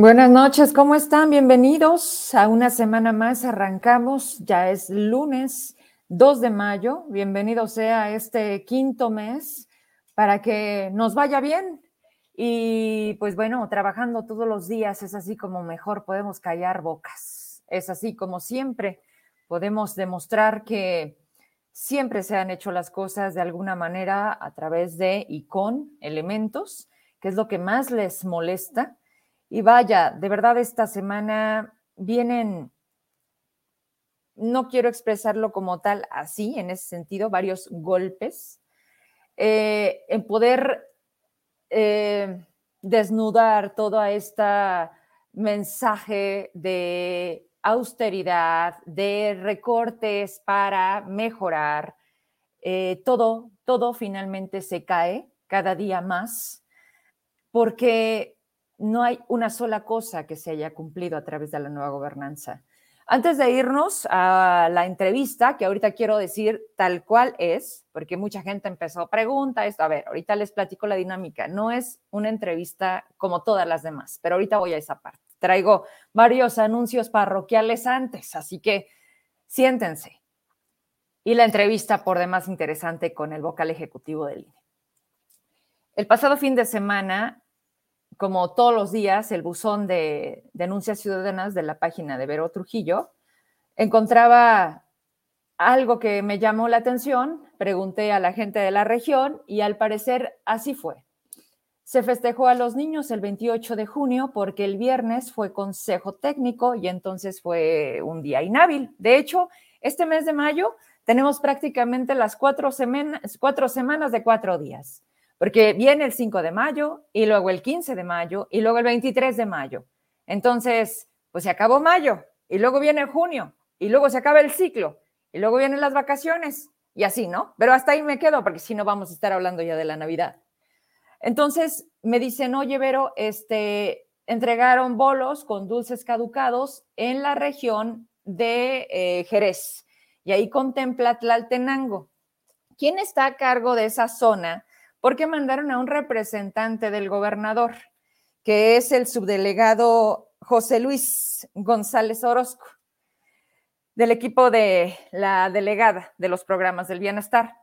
Buenas noches, ¿cómo están? Bienvenidos a una semana más. Arrancamos, ya es lunes 2 de mayo. Bienvenido sea este quinto mes para que nos vaya bien. Y pues bueno, trabajando todos los días es así como mejor podemos callar bocas. Es así como siempre podemos demostrar que siempre se han hecho las cosas de alguna manera a través de y con elementos, que es lo que más les molesta y vaya, de verdad esta semana vienen, no quiero expresarlo como tal así, en ese sentido, varios golpes eh, en poder eh, desnudar todo este mensaje de austeridad, de recortes para mejorar. Eh, todo, todo finalmente se cae cada día más porque no hay una sola cosa que se haya cumplido a través de la nueva gobernanza. Antes de irnos a la entrevista, que ahorita quiero decir tal cual es, porque mucha gente empezó a preguntar esto. A ver, ahorita les platico la dinámica. No es una entrevista como todas las demás, pero ahorita voy a esa parte. Traigo varios anuncios parroquiales antes, así que siéntense. Y la entrevista por demás interesante con el vocal ejecutivo del INE. El pasado fin de semana como todos los días, el buzón de denuncias ciudadanas de la página de Vero Trujillo, encontraba algo que me llamó la atención, pregunté a la gente de la región y al parecer así fue. Se festejó a los niños el 28 de junio porque el viernes fue consejo técnico y entonces fue un día inhábil. De hecho, este mes de mayo tenemos prácticamente las cuatro, semanas, cuatro semanas de cuatro días porque viene el 5 de mayo y luego el 15 de mayo y luego el 23 de mayo. Entonces, pues se acabó mayo y luego viene junio y luego se acaba el ciclo y luego vienen las vacaciones y así, ¿no? Pero hasta ahí me quedo porque si no vamos a estar hablando ya de la Navidad. Entonces me dicen, oye, Vero, este, entregaron bolos con dulces caducados en la región de eh, Jerez y ahí contempla Tlaltenango. ¿Quién está a cargo de esa zona? Porque mandaron a un representante del gobernador, que es el subdelegado José Luis González Orozco, del equipo de la delegada de los programas del bienestar.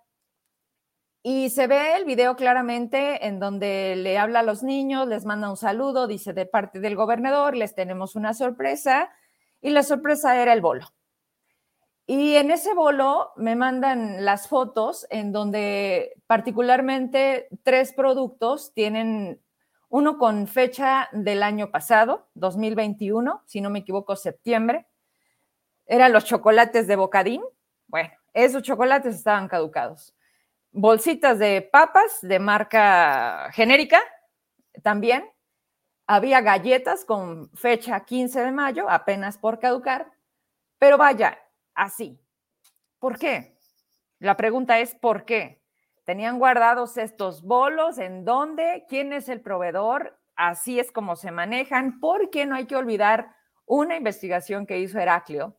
Y se ve el video claramente en donde le habla a los niños, les manda un saludo, dice de parte del gobernador, les tenemos una sorpresa, y la sorpresa era el bolo. Y en ese bolo me mandan las fotos en donde particularmente tres productos tienen uno con fecha del año pasado, 2021, si no me equivoco, septiembre. Eran los chocolates de Bocadín. Bueno, esos chocolates estaban caducados. Bolsitas de papas de marca genérica también. Había galletas con fecha 15 de mayo, apenas por caducar. Pero vaya, así. ¿Por qué? La pregunta es ¿por qué? ¿Tenían guardados estos bolos? ¿En dónde? ¿Quién es el proveedor? Así es como se manejan, porque no hay que olvidar una investigación que hizo Heraclio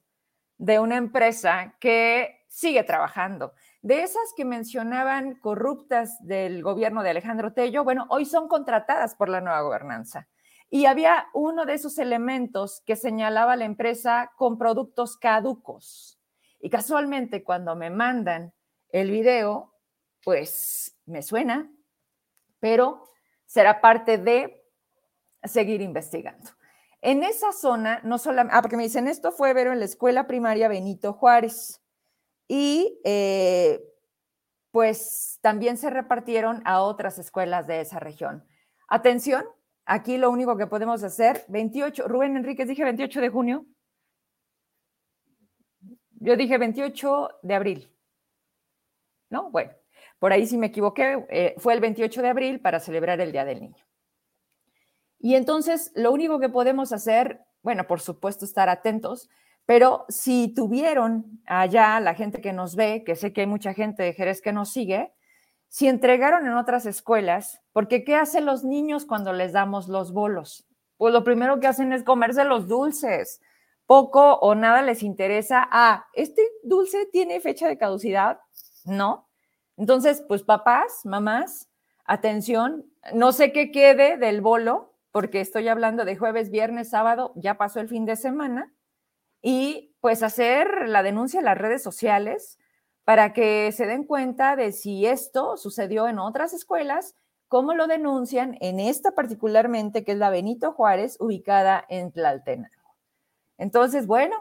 de una empresa que sigue trabajando. De esas que mencionaban corruptas del gobierno de Alejandro Tello, bueno, hoy son contratadas por la nueva gobernanza. Y había uno de esos elementos que señalaba la empresa con productos caducos. Y casualmente cuando me mandan el video, pues me suena, pero será parte de seguir investigando. En esa zona, no solamente, ah, porque me dicen, esto fue ver en la escuela primaria Benito Juárez. Y eh, pues también se repartieron a otras escuelas de esa región. Atención, Aquí lo único que podemos hacer, 28, Rubén Enríquez, dije 28 de junio. Yo dije 28 de abril. ¿No? Bueno, por ahí sí me equivoqué. Eh, fue el 28 de abril para celebrar el Día del Niño. Y entonces, lo único que podemos hacer, bueno, por supuesto, estar atentos, pero si tuvieron allá la gente que nos ve, que sé que hay mucha gente de Jerez que nos sigue, si entregaron en otras escuelas, porque ¿qué hacen los niños cuando les damos los bolos? Pues lo primero que hacen es comerse los dulces. Poco o nada les interesa, ah, ¿este dulce tiene fecha de caducidad? No. Entonces, pues papás, mamás, atención, no sé qué quede del bolo, porque estoy hablando de jueves, viernes, sábado, ya pasó el fin de semana, y pues hacer la denuncia en las redes sociales para que se den cuenta de si esto sucedió en otras escuelas, cómo lo denuncian en esta particularmente, que es la Benito Juárez, ubicada en Tlaltenango. Entonces, bueno,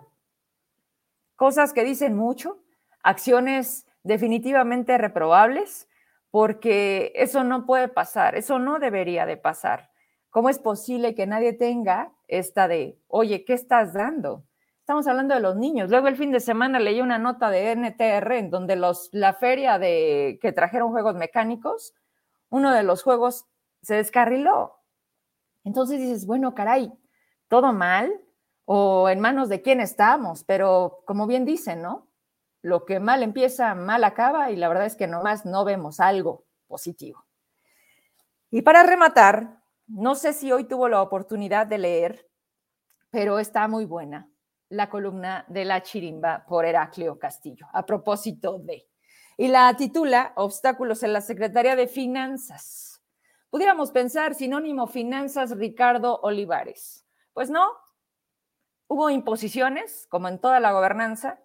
cosas que dicen mucho, acciones definitivamente reprobables, porque eso no puede pasar, eso no debería de pasar. ¿Cómo es posible que nadie tenga esta de, oye, ¿qué estás dando? Estamos hablando de los niños. Luego el fin de semana leí una nota de NTR en donde la feria de que trajeron juegos mecánicos, uno de los juegos se descarriló. Entonces dices, bueno, caray, todo mal o en manos de quién estamos, pero como bien dicen, ¿no? Lo que mal empieza, mal acaba y la verdad es que nomás no vemos algo positivo. Y para rematar, no sé si hoy tuvo la oportunidad de leer, pero está muy buena la columna de la chirimba por Heraclio Castillo, a propósito de y la titula Obstáculos en la Secretaría de Finanzas. Pudiéramos pensar sinónimo finanzas Ricardo Olivares. Pues no, hubo imposiciones, como en toda la gobernanza,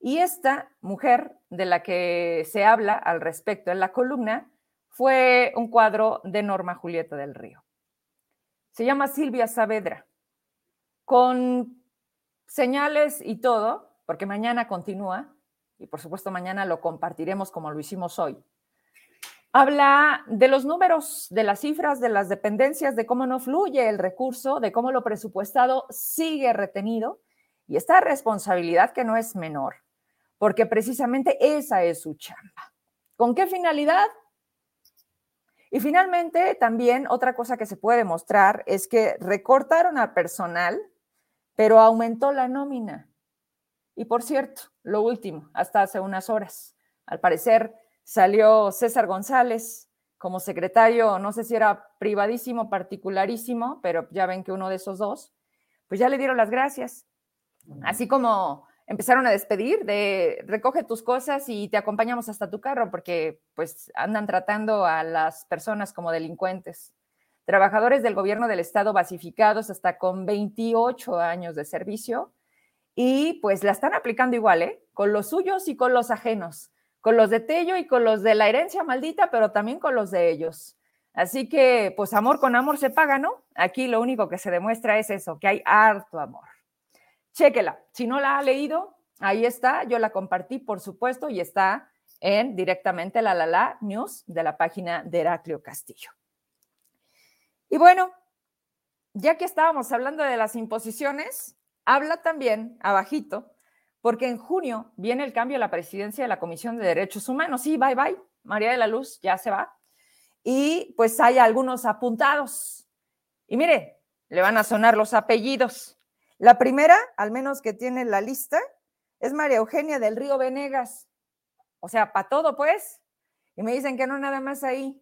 y esta mujer de la que se habla al respecto en la columna fue un cuadro de Norma Julieta del Río. Se llama Silvia Saavedra, con señales y todo, porque mañana continúa, y por supuesto mañana lo compartiremos como lo hicimos hoy, habla de los números, de las cifras, de las dependencias, de cómo no fluye el recurso, de cómo lo presupuestado sigue retenido y esta responsabilidad que no es menor, porque precisamente esa es su chamba. ¿Con qué finalidad? Y finalmente, también otra cosa que se puede mostrar es que recortaron al personal, pero aumentó la nómina. Y por cierto, lo último, hasta hace unas horas, al parecer salió César González como secretario, no sé si era privadísimo, particularísimo, pero ya ven que uno de esos dos, pues ya le dieron las gracias. Así como empezaron a despedir de recoge tus cosas y te acompañamos hasta tu carro porque pues andan tratando a las personas como delincuentes. Trabajadores del gobierno del estado basificados hasta con 28 años de servicio y pues la están aplicando igual, ¿eh? Con los suyos y con los ajenos, con los de Tello y con los de la herencia maldita, pero también con los de ellos. Así que, pues amor con amor se paga, ¿no? Aquí lo único que se demuestra es eso, que hay harto amor. Chéquela, si no la ha leído, ahí está, yo la compartí, por supuesto, y está en directamente la La La News de la página de Heraclio Castillo. Y bueno, ya que estábamos hablando de las imposiciones, habla también, abajito, porque en junio viene el cambio a la presidencia de la Comisión de Derechos Humanos. Sí, bye bye, María de la Luz ya se va. Y pues hay algunos apuntados. Y mire, le van a sonar los apellidos. La primera, al menos que tiene la lista, es María Eugenia del Río Venegas. O sea, para todo, pues. Y me dicen que no nada más ahí,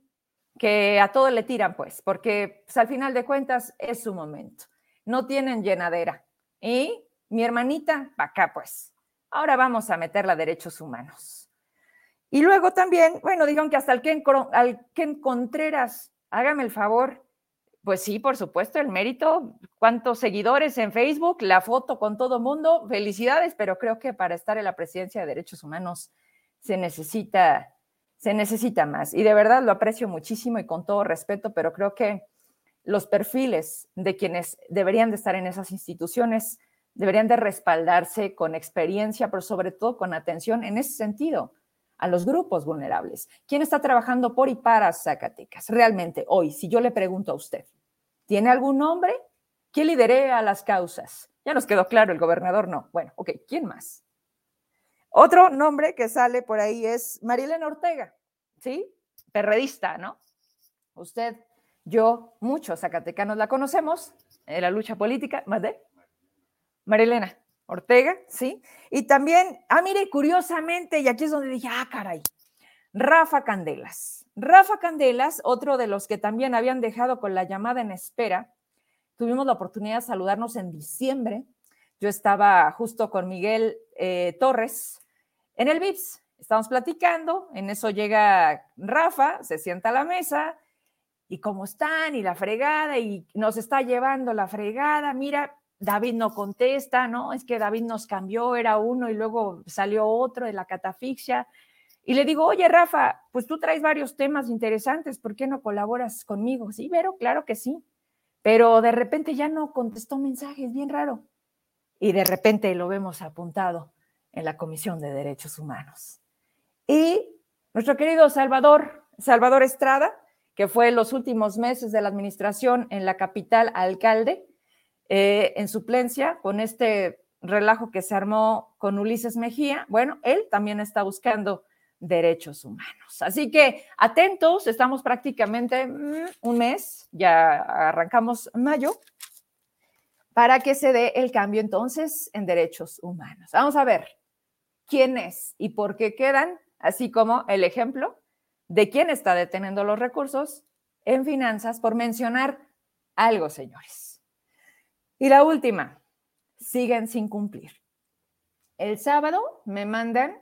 que a todo le tiran, pues, porque pues, al final de cuentas es su momento. No tienen llenadera. Y mi hermanita, acá pues. Ahora vamos a meterla a derechos humanos. Y luego también, bueno, digan que hasta el al Ken Contreras, hágame el favor. Pues sí, por supuesto, el mérito, cuántos seguidores en Facebook, la foto con todo mundo, felicidades, pero creo que para estar en la presidencia de derechos humanos se necesita, se necesita más. Y de verdad lo aprecio muchísimo y con todo respeto, pero creo que los perfiles de quienes deberían de estar en esas instituciones deberían de respaldarse con experiencia, pero sobre todo con atención en ese sentido a los grupos vulnerables. ¿Quién está trabajando por y para Zacatecas? Realmente, hoy, si yo le pregunto a usted, ¿tiene algún nombre? ¿Quién lidera las causas? Ya nos quedó claro, el gobernador no. Bueno, ok, ¿quién más? Otro nombre que sale por ahí es Marilena Ortega, ¿sí? Perredista, ¿no? Usted yo, muchos zacatecanos la conocemos en la lucha política, más de Marilena Ortega, ¿sí? Y también, ah, mire, curiosamente, y aquí es donde dije, ah, caray, Rafa Candelas. Rafa Candelas, otro de los que también habían dejado con la llamada en espera, tuvimos la oportunidad de saludarnos en diciembre. Yo estaba justo con Miguel eh, Torres en el VIPS, estábamos platicando, en eso llega Rafa, se sienta a la mesa, y cómo están y la fregada y nos está llevando la fregada. Mira, David no contesta, ¿no? Es que David nos cambió, era uno y luego salió otro de la catafixia. Y le digo, oye, Rafa, pues tú traes varios temas interesantes, ¿por qué no colaboras conmigo? Sí, pero claro que sí. Pero de repente ya no contestó mensajes, bien raro. Y de repente lo vemos apuntado en la Comisión de Derechos Humanos. Y nuestro querido Salvador, Salvador Estrada, que fue en los últimos meses de la administración en la capital alcalde, eh, en suplencia con este relajo que se armó con Ulises Mejía, bueno, él también está buscando derechos humanos. Así que atentos, estamos prácticamente mm, un mes, ya arrancamos mayo, para que se dé el cambio entonces en derechos humanos. Vamos a ver quién es y por qué quedan, así como el ejemplo de quién está deteniendo los recursos en finanzas, por mencionar algo, señores. Y la última, siguen sin cumplir. El sábado me mandan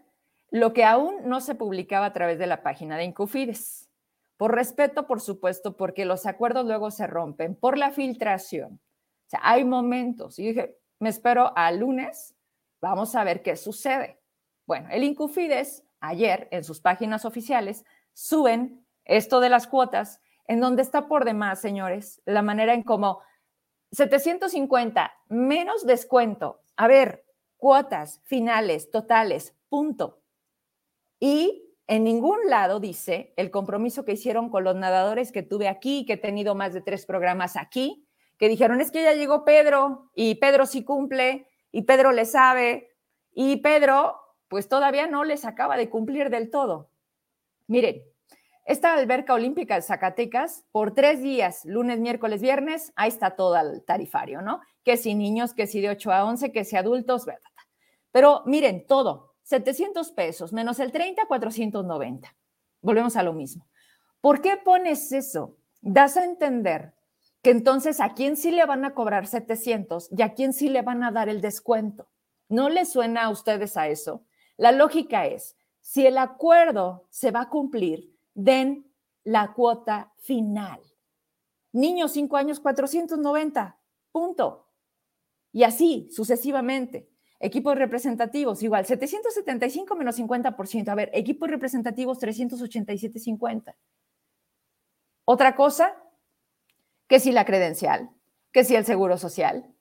lo que aún no se publicaba a través de la página de Incufides. Por respeto, por supuesto, porque los acuerdos luego se rompen, por la filtración. O sea, hay momentos. Y dije, me espero al lunes, vamos a ver qué sucede. Bueno, el Incufides ayer en sus páginas oficiales suben esto de las cuotas, en donde está por demás, señores, la manera en cómo 750 menos descuento. A ver, cuotas finales, totales, punto. Y en ningún lado dice el compromiso que hicieron con los nadadores que tuve aquí, que he tenido más de tres programas aquí, que dijeron, es que ya llegó Pedro y Pedro sí cumple y Pedro le sabe y Pedro pues todavía no les acaba de cumplir del todo. Miren, esta alberca olímpica de Zacatecas, por tres días, lunes, miércoles, viernes, ahí está todo el tarifario, ¿no? Que si niños, que si de 8 a 11, que si adultos, ¿verdad? Pero miren, todo, 700 pesos, menos el 30, 490. Volvemos a lo mismo. ¿Por qué pones eso? Das a entender que entonces a quién sí le van a cobrar 700 y a quién sí le van a dar el descuento. ¿No les suena a ustedes a eso? La lógica es, si el acuerdo se va a cumplir, den la cuota final. Niños 5 años, 490, punto. Y así sucesivamente. Equipos representativos, igual, 775 menos 50%. A ver, equipos representativos, 387.50. Otra cosa, que si la credencial, que si el seguro social,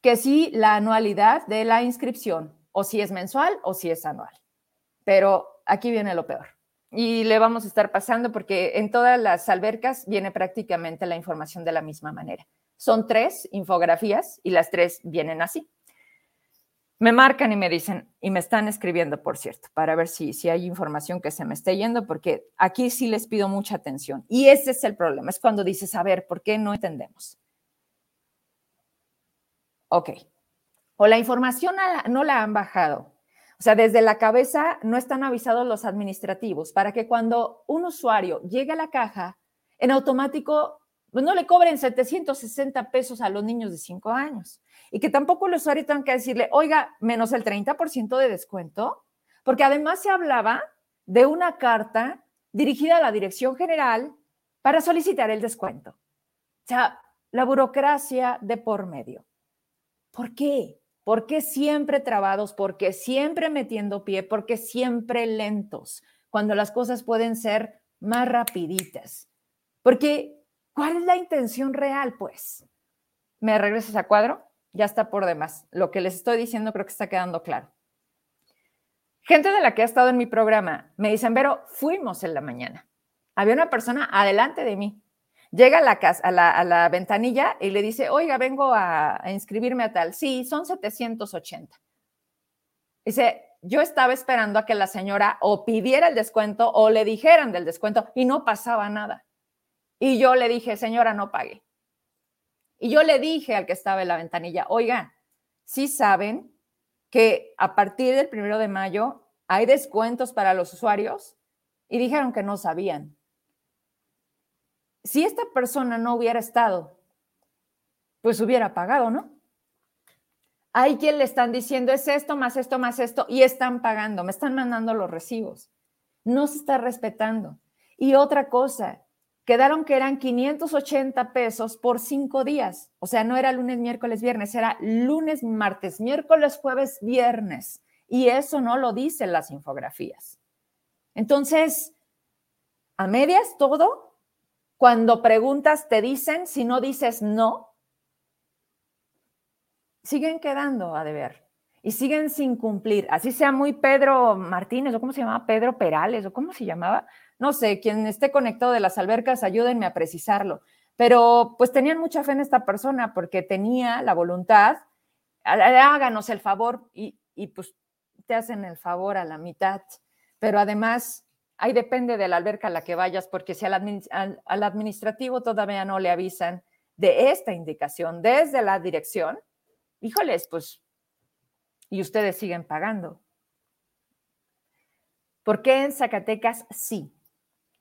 que si la anualidad de la inscripción, o si es mensual o si es anual. Pero aquí viene lo peor y le vamos a estar pasando porque en todas las albercas viene prácticamente la información de la misma manera. Son tres infografías y las tres vienen así. Me marcan y me dicen, y me están escribiendo, por cierto, para ver si, si hay información que se me esté yendo, porque aquí sí les pido mucha atención. Y ese es el problema, es cuando dices, a ver, ¿por qué no entendemos? Ok. O la información no la han bajado, o sea, desde la cabeza no están avisados los administrativos para que cuando un usuario llegue a la caja, en automático pues, no le cobren 760 pesos a los niños de 5 años. Y que tampoco el usuario tenga que decirle, oiga, menos el 30% de descuento, porque además se hablaba de una carta dirigida a la Dirección General para solicitar el descuento. O sea, la burocracia de por medio. ¿Por qué? ¿Por qué siempre trabados? ¿Por qué siempre metiendo pie? ¿Por qué siempre lentos? Cuando las cosas pueden ser más rapiditas. Porque, ¿cuál es la intención real? Pues, ¿me regresas a cuadro? Ya está por demás. Lo que les estoy diciendo creo que está quedando claro. Gente de la que ha estado en mi programa me dicen, pero fuimos en la mañana. Había una persona adelante de mí Llega a la, casa, a la, ventanilla y le dice, oiga, vengo a, inscribirme a tal. Sí, son 780. Dice, yo estaba esperando a que la señora o pidiera el descuento o le dijeran del descuento y no pasaba nada. Y yo le dije, señora, no pague. Y yo le dije al que estaba en la ventanilla, oiga, sí saben que a partir del primero de mayo hay descuentos para los usuarios y dijeron que no sabían si esta persona no hubiera estado, pues hubiera pagado, ¿no? Hay quien le están diciendo es esto más esto más esto y están pagando, me están mandando los recibos. No se está respetando. Y otra cosa, quedaron que eran 580 pesos por cinco días. O sea, no era lunes, miércoles, viernes, era lunes, martes, miércoles, jueves, viernes. Y eso no lo dicen las infografías. Entonces, a medias todo, cuando preguntas te dicen, si no dices no, siguen quedando a deber y siguen sin cumplir. Así sea muy Pedro Martínez o cómo se llamaba, Pedro Perales o cómo se llamaba, no sé, quien esté conectado de las albercas, ayúdenme a precisarlo. Pero pues tenían mucha fe en esta persona porque tenía la voluntad, háganos el favor y, y pues te hacen el favor a la mitad. Pero además, ahí depende de la alberca a la que vayas, porque si al, administrativo todavía no le avisan de esta indicación desde la dirección, híjoles, pues, y ustedes siguen pagando. ¿Por qué en Zacatecas sí?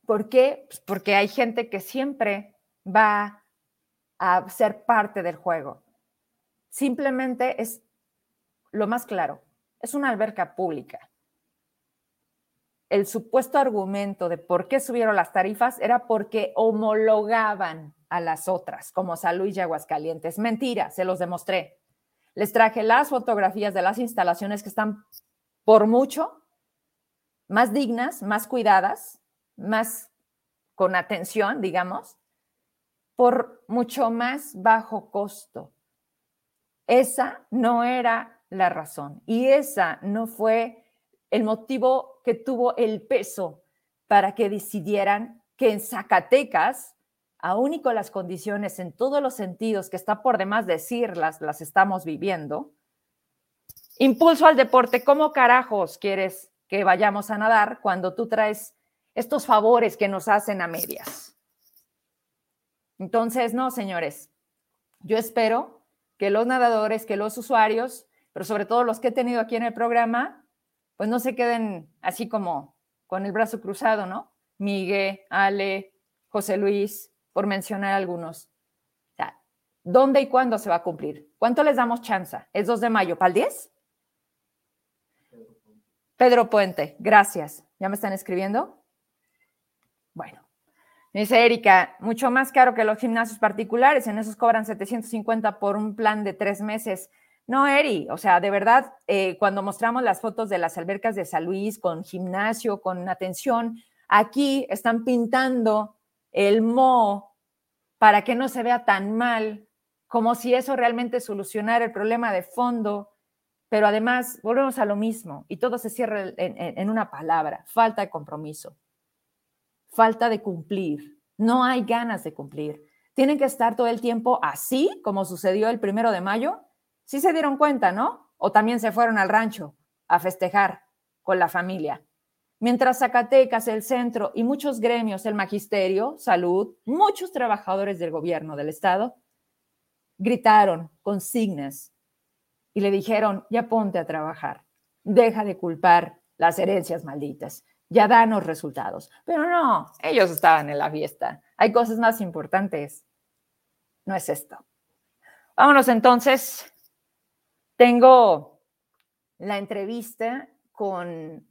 ¿Por qué? Pues porque hay gente que siempre va a ser parte del juego. Simplemente es lo más claro, es una alberca pública. El supuesto argumento de por qué subieron las tarifas era porque homologaban a las otras, como San Luis y Aguascalientes. Mentira, se los demostré. Les traje las fotografías de las instalaciones que están por mucho más dignas, más cuidadas, más con atención, digamos, por mucho más bajo costo. Esa no era la razón y esa no fue el motivo que tuvo el peso para que decidieran que en Zacatecas aún y con las condiciones en todos los sentidos que está por demás decirlas, las estamos viviendo. Impulso al deporte, ¿cómo carajos quieres que vayamos a nadar cuando tú traes estos favores que nos hacen a medias? Entonces, no, señores, yo espero que los nadadores, que los usuarios, pero sobre todo los que he tenido aquí en el programa, pues no se queden así como con el brazo cruzado, ¿no? Miguel, Ale, José Luis, por mencionar algunos. O sea, ¿dónde y cuándo se va a cumplir? ¿Cuánto les damos chance? ¿Es 2 de mayo? ¿Para el 10? Pedro Puente, gracias. ¿Ya me están escribiendo? Bueno, dice Erika, mucho más caro que los gimnasios particulares, en esos cobran 750 por un plan de tres meses. No, Eri, o sea, de verdad, eh, cuando mostramos las fotos de las albercas de San Luis con gimnasio, con atención, aquí están pintando el mo para que no se vea tan mal, como si eso realmente solucionara el problema de fondo, pero además volvemos a lo mismo y todo se cierra en, una palabra, falta de compromiso, falta de cumplir, no hay ganas de cumplir. Tienen que estar todo el tiempo así, como sucedió el primero de mayo. Sí se dieron cuenta, ¿no? O también se fueron al rancho a festejar con la familia. Mientras Zacatecas, el centro y muchos gremios, el magisterio, salud, muchos trabajadores del gobierno del estado, gritaron consignas y le dijeron, ya ponte a trabajar, deja de culpar las herencias malditas, ya danos resultados. Pero no, ellos estaban en la fiesta. Hay cosas más importantes. No es esto. Vámonos entonces. Tengo la entrevista con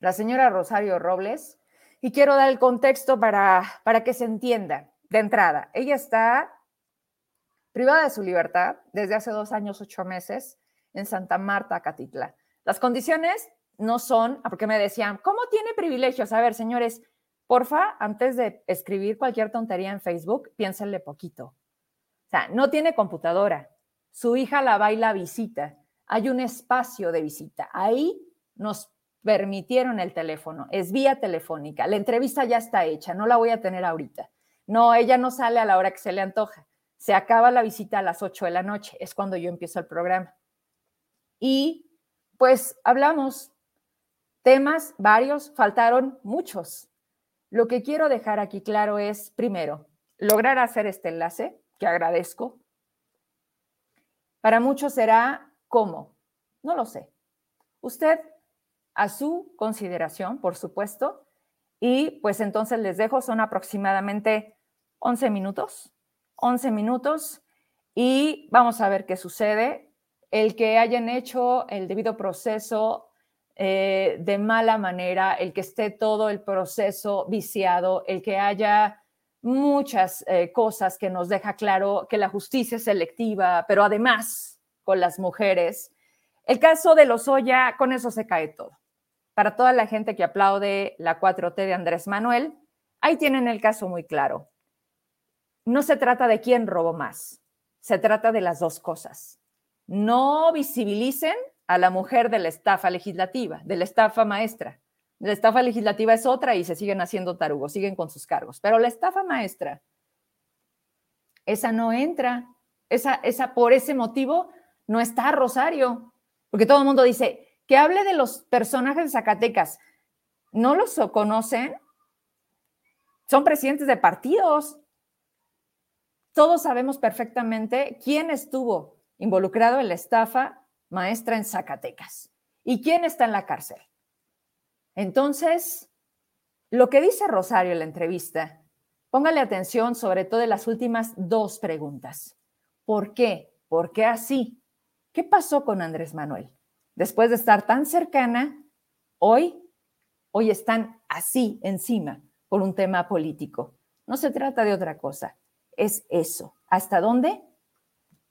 la señora Rosario Robles, y quiero dar el contexto para, para que se entienda de entrada. Ella está privada de su libertad desde hace dos años, ocho meses, en Santa Marta, Catitla. Las condiciones no son, porque me decían, ¿cómo tiene privilegios? A ver, señores, porfa, antes de escribir cualquier tontería en Facebook, piénsenle poquito. O sea, no tiene computadora. Su hija la baila visita. Hay un espacio de visita. Ahí nos permitieron el teléfono, es vía telefónica, la entrevista ya está hecha, no la voy a tener ahorita. No, ella no sale a la hora que se le antoja. Se acaba la visita a las 8 de la noche, es cuando yo empiezo el programa. Y pues hablamos temas varios, faltaron muchos. Lo que quiero dejar aquí claro es, primero, lograr hacer este enlace, que agradezco. Para muchos será cómo, no lo sé. Usted a su consideración, por supuesto. Y pues entonces les dejo, son aproximadamente 11 minutos, 11 minutos y vamos a ver qué sucede. El que hayan hecho el debido proceso eh, de mala manera, el que esté todo el proceso viciado, el que haya muchas eh, cosas que nos deja claro que la justicia es selectiva, pero además con las mujeres. El caso de Lozoya, con eso se cae todo. Para toda la gente que aplaude la 4T de Andrés Manuel, ahí tienen el caso muy claro. No se trata de quién robó más, se trata de las dos cosas. No visibilicen a la mujer de la estafa legislativa, de la estafa maestra. La estafa legislativa es otra y se siguen haciendo tarugos, siguen con sus cargos. Pero la estafa maestra, esa no entra. Esa, esa por ese motivo no está Rosario. Porque todo el mundo dice que hable de los personajes de Zacatecas. ¿No los conocen? Son presidentes de partidos. Todos sabemos perfectamente quién estuvo involucrado en la estafa maestra en Zacatecas y quién está en la cárcel. Entonces, lo que dice Rosario en la entrevista, póngale atención sobre todo en las últimas dos preguntas. ¿Por qué? ¿Por qué así? ¿Qué pasó con Andrés Manuel? Después de estar tan cercana, hoy, hoy están así encima por un tema político. No se trata de otra cosa, es eso. ¿Hasta dónde?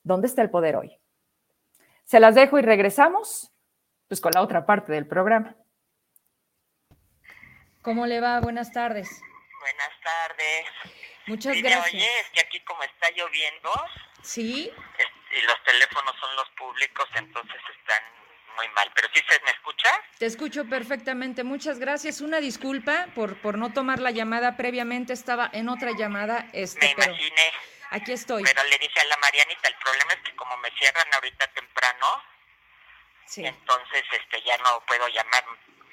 ¿Dónde está el poder hoy? Se las dejo y regresamos pues con la otra parte del programa. ¿Cómo le va? Buenas tardes. Buenas tardes. Muchas gracias. Oye, es que aquí como está lloviendo. Sí. y los teléfonos son los públicos, entonces están muy mal. Pero sí se me escucha. Te escucho perfectamente. Muchas gracias. Una disculpa por, por no tomar la llamada previamente. Estaba en otra llamada. Este, me imaginé. aquí estoy. Pero le dije a la Marianita, el problema es que como me cierran ahorita temprano, sí. entonces este ya no puedo llamar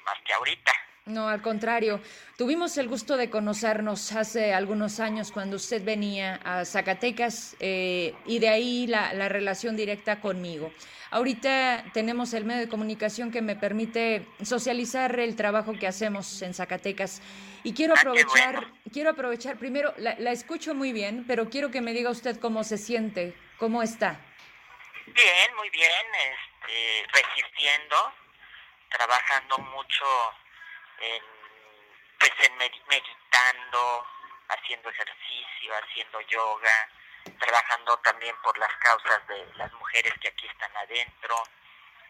más que ahorita. No, al contrario. Tuvimos el gusto de conocernos hace algunos años cuando usted venía a Zacatecas eh, y de ahí la, la, relación directa conmigo. Ahorita tenemos el medio de comunicación que me permite socializar el trabajo que hacemos en Zacatecas. Y quiero Ah, aprovechar, quiero aprovechar, primero, la, la escucho muy bien, pero quiero que me diga usted cómo se siente, cómo está. Bien, muy bien, este, resistiendo, trabajando mucho en, pues en meditando, haciendo ejercicio, haciendo yoga, trabajando también por las causas de las mujeres que aquí están adentro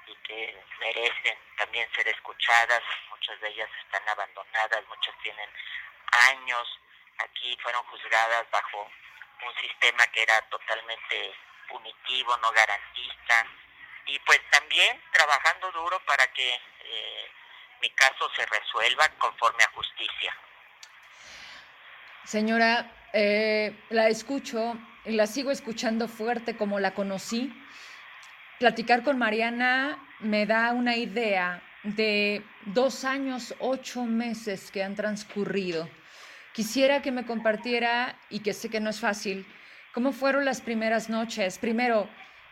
y que merecen también ser escuchadas. Muchas de ellas están abandonadas, muchas tienen años aquí, fueron juzgadas bajo un sistema que era totalmente punitivo, no garantista. Y pues también trabajando duro para que eh, mi caso se resuelva conforme a justicia. Señora, eh, la escucho la sigo escuchando fuerte como la conocí. Platicar con Mariana me da una idea de dos años, ocho meses que han transcurrido. Quisiera que me compartiera, y que sé que no es fácil, cómo fueron las primeras noches. Primero,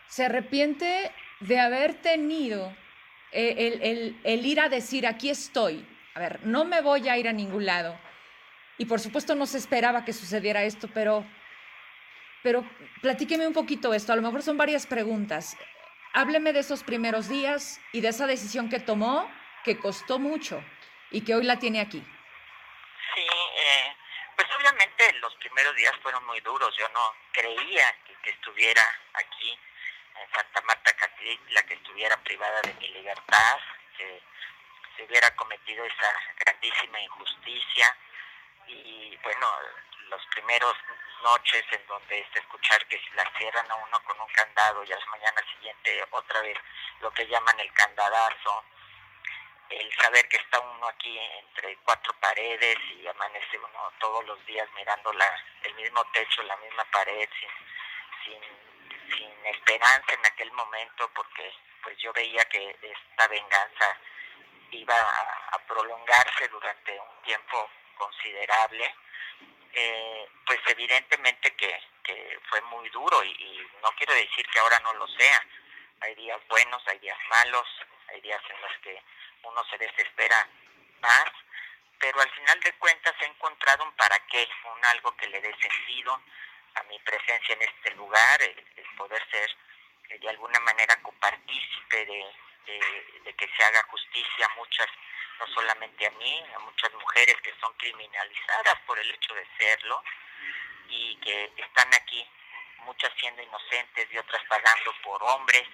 ¿se arrepiente de haber tenido el, el, ir a decir, aquí estoy, a ver, no me voy a ir a ningún lado. Y por supuesto no se esperaba que sucediera esto, pero, pero platíqueme un poquito esto, a lo mejor son varias preguntas. Hábleme de esos primeros días y de esa decisión que tomó, que costó mucho y que hoy la tiene aquí. Sí, eh, pues obviamente los primeros días fueron muy duros, yo no creía que estuviera aquí en Santa Marta Catitla, que estuviera privada de mi libertad, que se hubiera cometido esa grandísima injusticia. Y bueno, los primeros noches en donde es escuchar que la cierran a uno con un candado y a la mañana siguiente otra vez lo que llaman el candadazo, el saber que está uno aquí entre cuatro paredes y amanece uno todos los días mirando la, el mismo techo, la misma pared, sin, sin, esperanza en aquel momento, porque pues yo veía que esta venganza iba a, a prolongarse durante un tiempo considerable, eh, pues evidentemente que, que fue muy duro y, y, no quiero decir que ahora no lo sea. Hay días buenos, hay días malos, hay días en los que uno se desespera más, pero al final de cuentas he encontrado un para qué, un algo que le dé sentido a mi presencia en este lugar, el, poder ser eh, de alguna manera copartícipe de, de, de que se haga justicia a muchas no solamente a mí, a muchas mujeres que son criminalizadas por el hecho de serlo, y que están aquí, muchas siendo inocentes y otras pagando por hombres,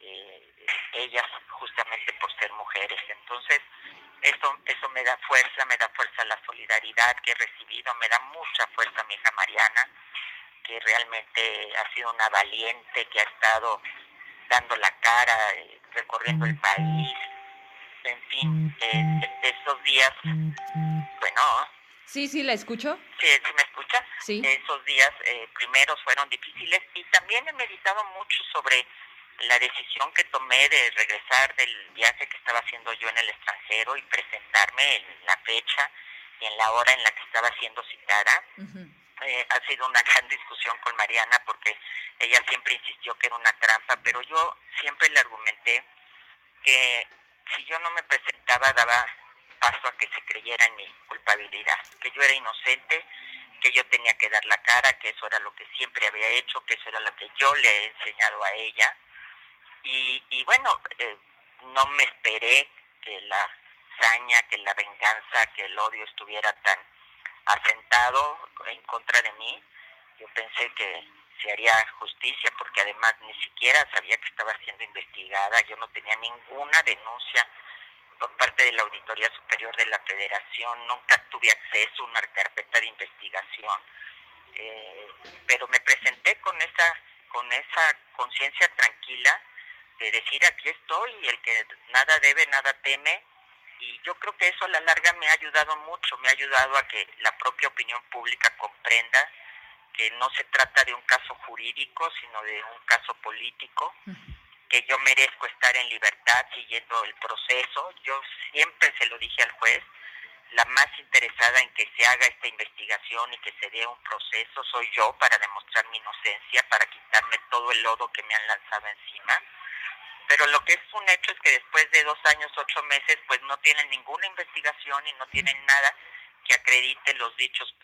eh, ellas justamente por ser mujeres. Entonces, eso, eso me da fuerza, me da fuerza la solidaridad que he recibido, me da mucha fuerza mi hija Mariana, que realmente ha sido una valiente, que ha estado dando la cara, eh, recorriendo el país, en fin, eh, esos días, bueno. Sí, sí, la escucho. Sí, ¿sí me escucha? Sí. Esos días eh, primeros fueron difíciles y también he meditado mucho sobre la decisión que tomé de regresar del viaje que estaba haciendo yo en el extranjero y presentarme en la fecha y en la hora en la que estaba siendo citada. Eh, ha sido una gran discusión con Mariana porque ella siempre insistió que era una trampa, pero yo siempre le argumenté que si yo no me presentaba daba paso a que se creyera en mi culpabilidad, que yo era inocente, que yo tenía que dar la cara, que eso era lo que siempre había hecho, que eso era lo que yo le he enseñado a ella. Y, y bueno, eh, no me esperé que la saña, que la venganza, que el odio estuviera tan asentado en contra de mí. Yo pensé que se haría justicia porque además ni siquiera sabía que estaba siendo investigada, yo no tenía ninguna denuncia por parte de la Auditoría Superior de la Federación, nunca tuve acceso a una carpeta de investigación, eh, pero me presenté con esa con esa conciencia tranquila de decir aquí estoy y el que nada debe, nada teme, y yo creo que eso a la larga me ha ayudado mucho, me ha ayudado a que la propia opinión pública comprenda que no se trata de un caso jurídico, sino de un caso político, que yo merezco estar en libertad siguiendo el proceso. Yo siempre se lo dije al juez, la más interesada en que se haga esta investigación y que se dé un proceso soy yo para demostrar mi inocencia, para quitarme todo el lodo que me han lanzado encima. Pero lo que es un hecho es que después de dos años, ocho meses, pues no tienen ninguna investigación y no tienen nada que acredite los dichos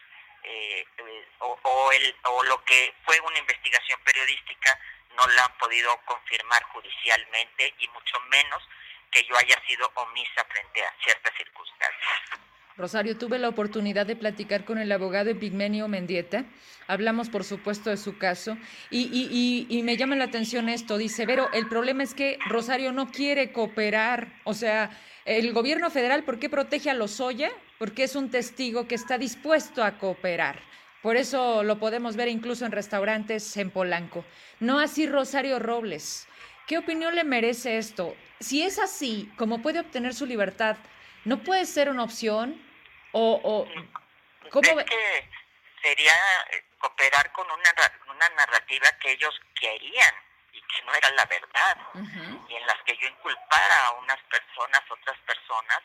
eh, eh, o, el, o lo que fue una investigación periodística no la han podido confirmar judicialmente y mucho menos que yo haya sido omisa frente a ciertas circunstancias. Rosario, tuve la oportunidad de platicar con el abogado Epigmenio Mendieta. Hablamos, por supuesto, de su caso. Y, me llama la atención esto. Dice, Vero, el problema es que Rosario no quiere cooperar. O sea, el gobierno federal, ¿por qué protege a Lozoya? Porque es un testigo que está dispuesto a cooperar. Por eso lo podemos ver incluso en restaurantes en Polanco. No así Rosario Robles. ¿Qué opinión le merece esto? Si es así, ¿cómo puede obtener su libertad? ¿No puede ser una opción? O, o ¿cómo es que sería eh, cooperar con una, una narrativa que ellos querían y que no era la verdad, y en las que yo inculpara a unas personas, otras personas,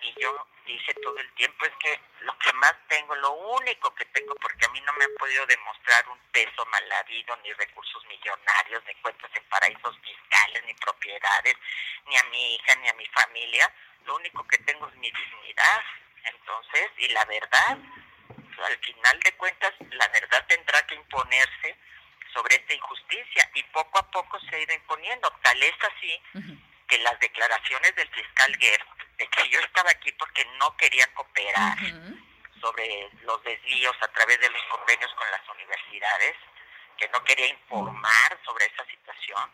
y yo dice todo el tiempo es que lo que más tengo, lo único que tengo, porque a mí no me han podido demostrar un peso mal habido, ni recursos millonarios, ni cuentas en paraísos fiscales, ni propiedades, ni a mi hija, ni a mi familia, lo único que tengo es mi dignidad, entonces, y la verdad, al final de cuentas, la verdad tendrá que imponerse sobre esta injusticia y poco a poco se ha ido imponiendo. Tal es así que las declaraciones del fiscal Guerra, de que yo estaba aquí porque no quería cooperar sobre los desvíos a través de los convenios con las universidades, que no quería informar sobre esa situación,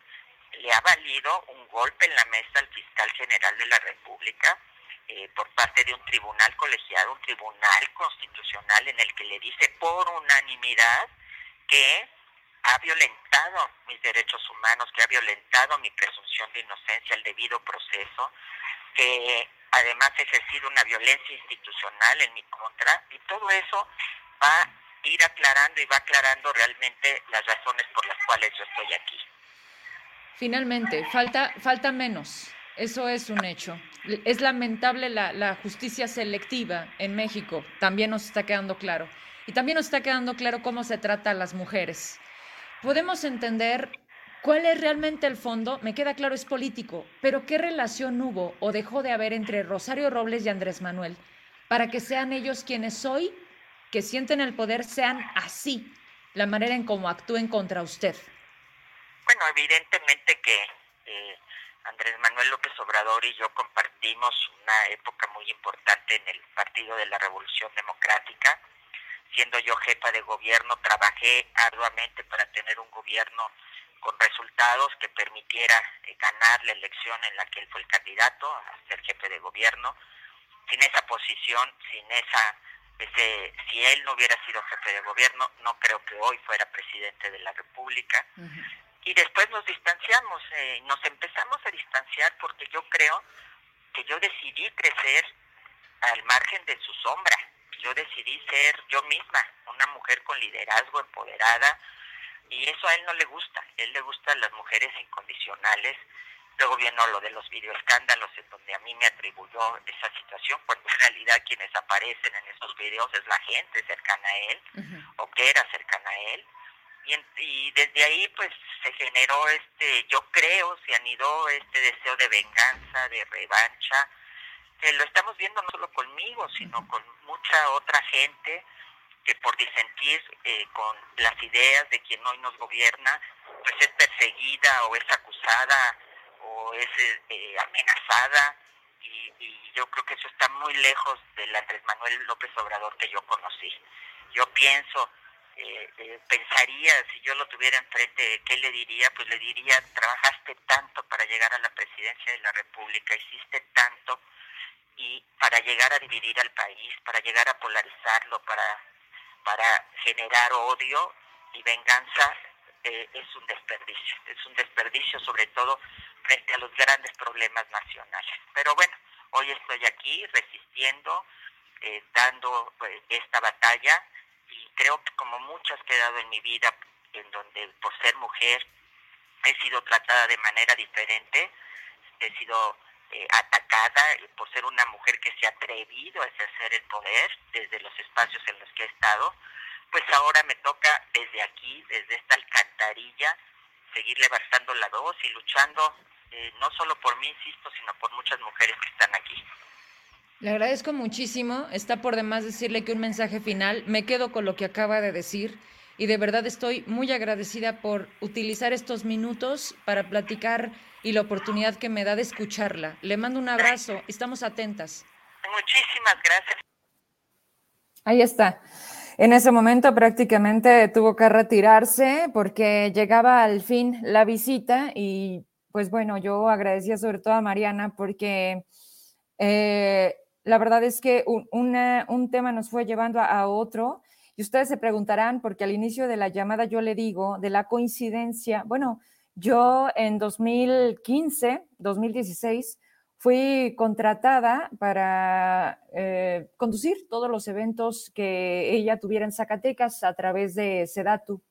le ha valido un golpe en la mesa al fiscal general de la República eh, por parte de un tribunal colegiado, un tribunal constitucional en el que le dice por unanimidad que ha violentado mis derechos humanos, que ha violentado mi presunción de inocencia, el debido proceso, que además ha ejercido una violencia institucional en mi contra, y todo eso va a ir aclarando y va aclarando realmente las razones por las cuales yo estoy aquí. Finalmente, falta, falta menos. Eso es un hecho. Es lamentable la, justicia selectiva en México, también nos está quedando claro. Y también nos está quedando claro cómo se trata a las mujeres. Podemos entender cuál es realmente el fondo, me queda claro, es político, pero ¿qué relación hubo o dejó de haber entre Rosario Robles y Andrés Manuel para que sean ellos quienes hoy, que sienten el poder, sean así, la manera en cómo actúen contra usted? Bueno, evidentemente que eh, Andrés Manuel López Obrador y yo compartimos una época muy importante en el Partido de la Revolución Democrática. siendo yo jefa de gobierno, trabajé arduamente para tener un gobierno con resultados que permitiera eh, ganar la elección en la que él fue el candidato a ser jefe de gobierno. Sin esa posición, sin esa, ese, si él no hubiera sido jefe de gobierno, no creo que hoy fuera presidente de la República. Y después nos distanciamos, eh, nos empezamos a distanciar porque yo creo que yo decidí crecer al margen de su sombra yo decidí ser yo misma, una mujer con liderazgo, empoderada, y eso a él no le gusta. A él le gustan las mujeres incondicionales. Luego vino lo de los videoescándalos en donde a mí me atribuyó esa situación, cuando en realidad quienes aparecen en esos videos es la gente cercana a él, o que era cercana a él. Y, y, desde ahí pues se generó este, yo creo, se anidó este deseo de venganza, de revancha, que lo estamos viendo no solo conmigo, sino con mucha otra gente que por disentir eh, con las ideas de quien hoy nos gobierna, pues es perseguida o es acusada o es eh, amenazada y, y, yo creo que eso está muy lejos del Andrés Manuel López Obrador que yo conocí. Yo pienso, eh, pensaría, si yo lo tuviera enfrente, ¿qué le diría? Pues le diría, trabajaste tanto para llegar a la presidencia de la República, hiciste tanto y para llegar a dividir al país, para llegar a polarizarlo, para, para generar odio y venganza, eh, es un desperdicio. Es un desperdicio sobre todo frente a los grandes problemas nacionales. Pero bueno, hoy estoy aquí resistiendo, eh, dando eh, esta batalla creo que como muchas que he dado en mi vida, en donde por ser mujer he sido tratada de manera diferente, he sido eh, atacada por ser una mujer que se ha atrevido a ejercer el poder desde los espacios en los que ha estado, pues ahora me toca desde aquí, desde esta alcantarilla, seguir levantando la voz y luchando eh, no solo por mí, insisto, sino por muchas mujeres que están aquí. Le agradezco muchísimo. Está por demás decirle que un mensaje final. Me quedo con lo que acaba de decir y de verdad estoy muy agradecida por utilizar estos minutos para platicar y la oportunidad que me da de escucharla. Le mando un abrazo, estamos atentas. Muchísimas gracias. Ahí está. En ese momento prácticamente tuvo que retirarse porque llegaba al fin la visita y pues bueno, yo agradecía sobre todo a Mariana porque eh, la verdad es que un, un, tema nos fue llevando a otro y ustedes se preguntarán, porque al inicio de la llamada yo le digo de la coincidencia, bueno, yo en 2015, 2016, fui contratada para eh, conducir todos los eventos que ella tuviera en Zacatecas a través de Sedatu.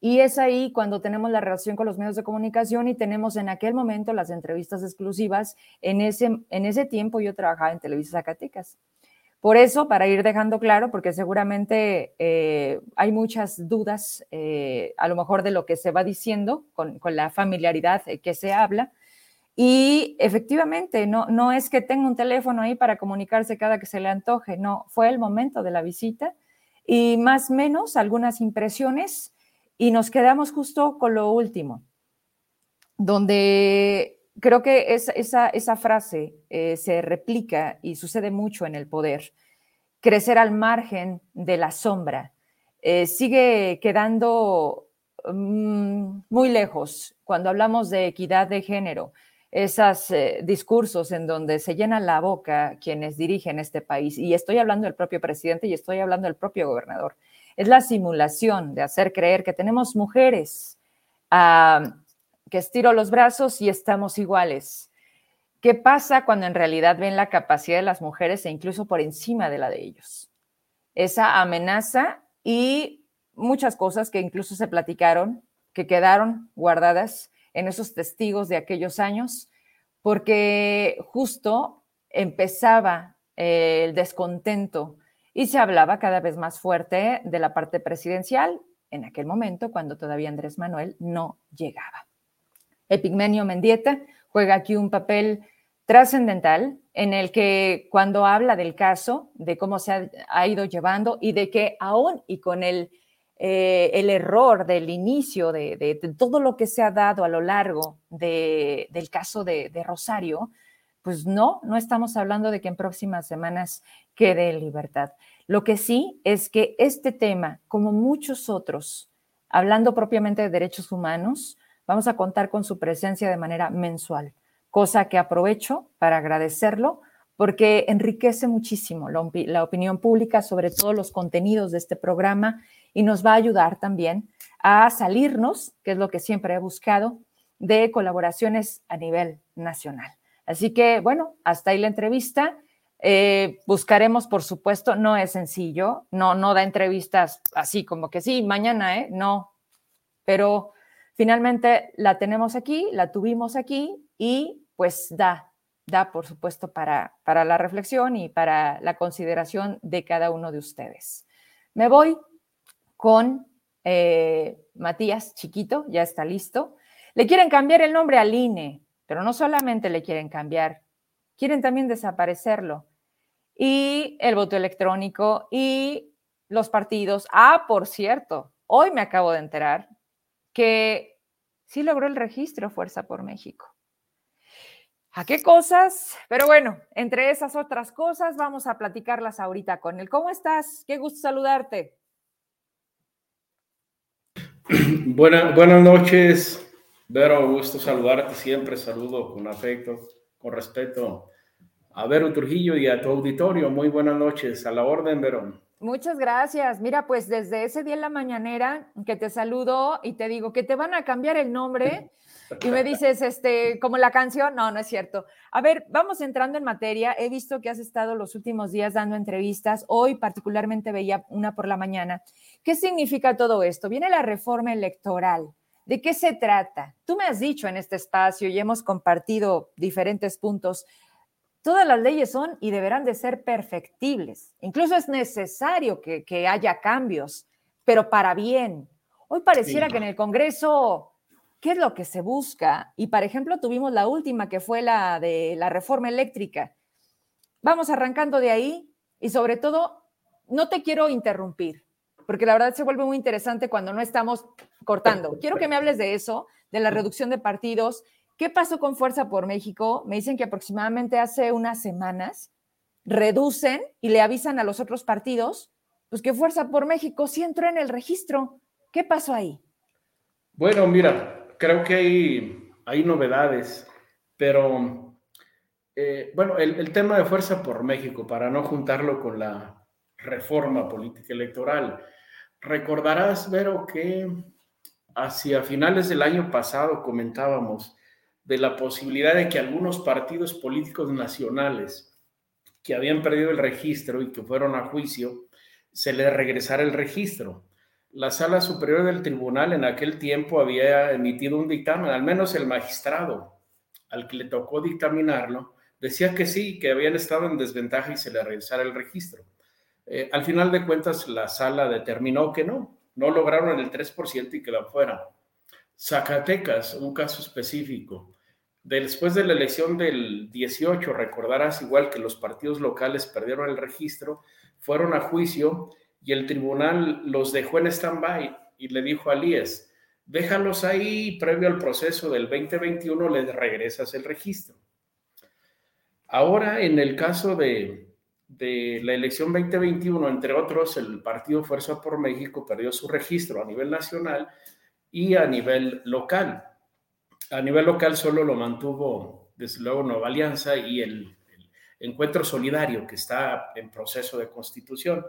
Y es ahí cuando tenemos la relación con los medios de comunicación y tenemos en aquel momento las entrevistas exclusivas. En ese, en ese tiempo yo trabajaba en Televisa Zacatecas. Por eso, para ir dejando claro, porque seguramente eh, hay muchas dudas, eh, a lo mejor de lo que se va diciendo con, con, la familiaridad que se habla. Y efectivamente, no, no es que tenga un teléfono ahí para comunicarse cada que se le antoje, no, fue el momento de la visita y más o menos algunas impresiones y nos quedamos justo con lo último, donde creo que esa, frase eh, se replica y sucede mucho en el poder. Crecer al margen de la sombra. Eh, sigue quedando mm, muy lejos cuando hablamos de equidad de género, esos eh, discursos en donde se llenan la boca quienes dirigen este país. Y estoy hablando del propio presidente y estoy hablando del propio gobernador. Es la simulación de hacer creer que tenemos mujeres que estiro los brazos y estamos iguales. ¿Qué pasa cuando en realidad ven la capacidad de las mujeres e incluso por encima de la de ellos? Esa amenaza y muchas cosas que incluso se platicaron, que quedaron guardadas en esos testigos de aquellos años, porque justo empezaba el descontento y se hablaba cada vez más fuerte de la parte presidencial en aquel momento cuando todavía Andrés Manuel no llegaba. Epigmenio Mendieta juega aquí un papel trascendental en el que cuando habla del caso, de cómo se ha, ido llevando y de que aún y con el, eh, el error del inicio de, todo lo que se ha dado a lo largo del caso de, Rosario, pues no, no estamos hablando de que en próximas semanas quede en libertad. Lo que sí es que este tema, como muchos otros, hablando propiamente de derechos humanos, vamos a contar con su presencia de manera mensual, cosa que aprovecho para agradecerlo porque enriquece muchísimo la, opinión pública sobre todos los contenidos de este programa y nos va a ayudar también a salirnos, que es lo que siempre he buscado, de colaboraciones a nivel nacional. Así que, bueno, hasta ahí la entrevista. Eh, buscaremos, por supuesto, no es sencillo, no, no da entrevistas así como que sí, mañana, ¿eh? No, pero finalmente la tenemos aquí, la tuvimos aquí y pues da, da, por supuesto, para, para la reflexión y para la consideración de cada uno de ustedes. Me voy con eh, Matías Chiquito, ya está listo. Le quieren cambiar el nombre al INE, pero no solamente le quieren cambiar, quieren también desaparecerlo. Y el voto electrónico y los partidos. Ah, por cierto, hoy me acabo de enterar que sí logró el registro Fuerza por México. ¿A qué cosas? Pero bueno, entre esas otras cosas vamos a platicarlas ahorita con él. ¿Cómo estás? Qué gusto saludarte. buenas noches, Vero, gusto saludarte siempre, saludo con afecto, con respeto a Vero Trujillo y a tu auditorio. Muy buenas noches, a la orden, Vero. Muchas gracias. Mira, pues desde ese día en la mañanera que te saludo y te digo que te van a cambiar el nombre y me dices, este, como la canción, no, no es cierto. A ver, vamos entrando en materia. He visto que has estado los últimos días dando entrevistas. Hoy particularmente veía una por la mañana. ¿Qué significa todo esto? Viene la reforma electoral. ¿De qué se trata? Tú me has dicho en este espacio y hemos compartido diferentes puntos. Todas las leyes son y deberán de ser perfectibles. Incluso es necesario que, haya cambios, pero para bien. Hoy pareciera que en el Congreso, ¿qué es lo que se busca? Y, por ejemplo, tuvimos la última, que fue la de la reforma eléctrica. Vamos arrancando de ahí y sobre todo, no te quiero interrumpir, porque la verdad se vuelve muy interesante cuando no estamos cortando. Quiero que me hables de eso, de la reducción de partidos. ¿Qué pasó con Fuerza por México? Me dicen que aproximadamente hace unas semanas reducen y le avisan a los otros partidos, pues que Fuerza por México sí entró en el registro. ¿Qué pasó ahí? Bueno, mira, creo que hay, hay novedades, pero eh, bueno, el, el tema de Fuerza por México, para no juntarlo con la reforma política electoral, Recordarás, Vero, que hacia finales del año pasado comentábamos de la posibilidad de que algunos partidos políticos nacionales que habían perdido el registro y que fueron a juicio, se les regresara el registro. La sala superior del tribunal en aquel tiempo había emitido un dictamen, al menos el magistrado al que le tocó dictaminarlo, decía que sí, que habían estado en desventaja y se le regresara el registro. Eh, al final de cuentas, la sala determinó que no, no lograron el 3% y quedó fuera. Zacatecas, un caso específico. Después de la elección del 18, recordarás igual que los partidos locales perdieron el registro, fueron a juicio y el tribunal los dejó en stand-by y le dijo a Líes, déjalos ahí, previo al proceso del 2021 les regresas el registro. Ahora, en el caso de, de la elección 2021, entre otros, el Partido Fuerza por México perdió su registro a nivel nacional y a nivel local. A nivel local solo lo mantuvo, desde luego, Nueva Alianza y el, Encuentro Solidario, que está en proceso de constitución.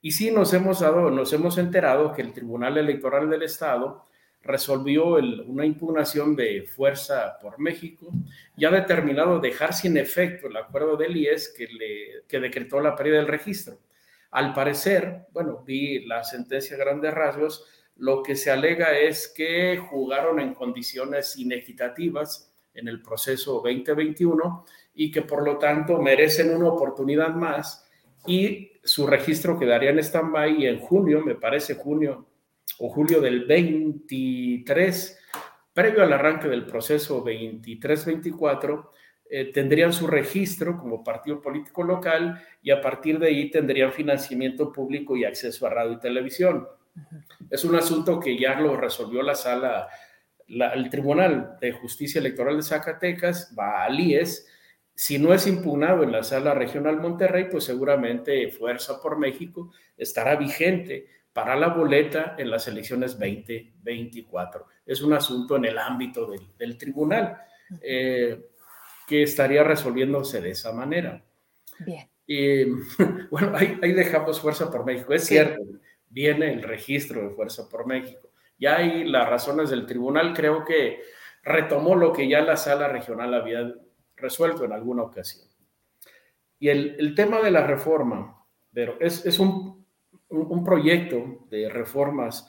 Y sí nos hemos dado, nos hemos enterado que el Tribunal Electoral del Estado resolvió una impugnación de fuerza por México y ha determinado dejar sin efecto el acuerdo del IES que, le, que decretó la pérdida del registro. Al parecer, bueno, vi la sentencia grandes rasgos, lo que se alega es que jugaron en condiciones inequitativas en el proceso 2021 y que por lo tanto merecen una oportunidad más y su registro quedaría en stand-by y en junio, me parece junio o julio del 23, previo al arranque del proceso 23-24, eh, tendrían su registro como partido político local y a partir de ahí tendrían financiamiento público y acceso a radio y televisión. Es un asunto que ya lo resolvió la sala, el Tribunal de Justicia Electoral de Zacatecas, va al IES, Si no es impugnado en la sala regional Monterrey, pues seguramente Fuerza por México estará vigente para la boleta en las elecciones 2024. Es un asunto en el ámbito del, tribunal eh, que estaría resolviéndose de esa manera. Bien. Y bueno, ahí, dejamos Fuerza por México. Es cierto, viene el registro de Fuerza por México. Ya hay las razones del tribunal, creo que retomó lo que ya la sala regional había resuelto en alguna ocasión. Y el, tema de la reforma, pero es, un, proyecto de reformas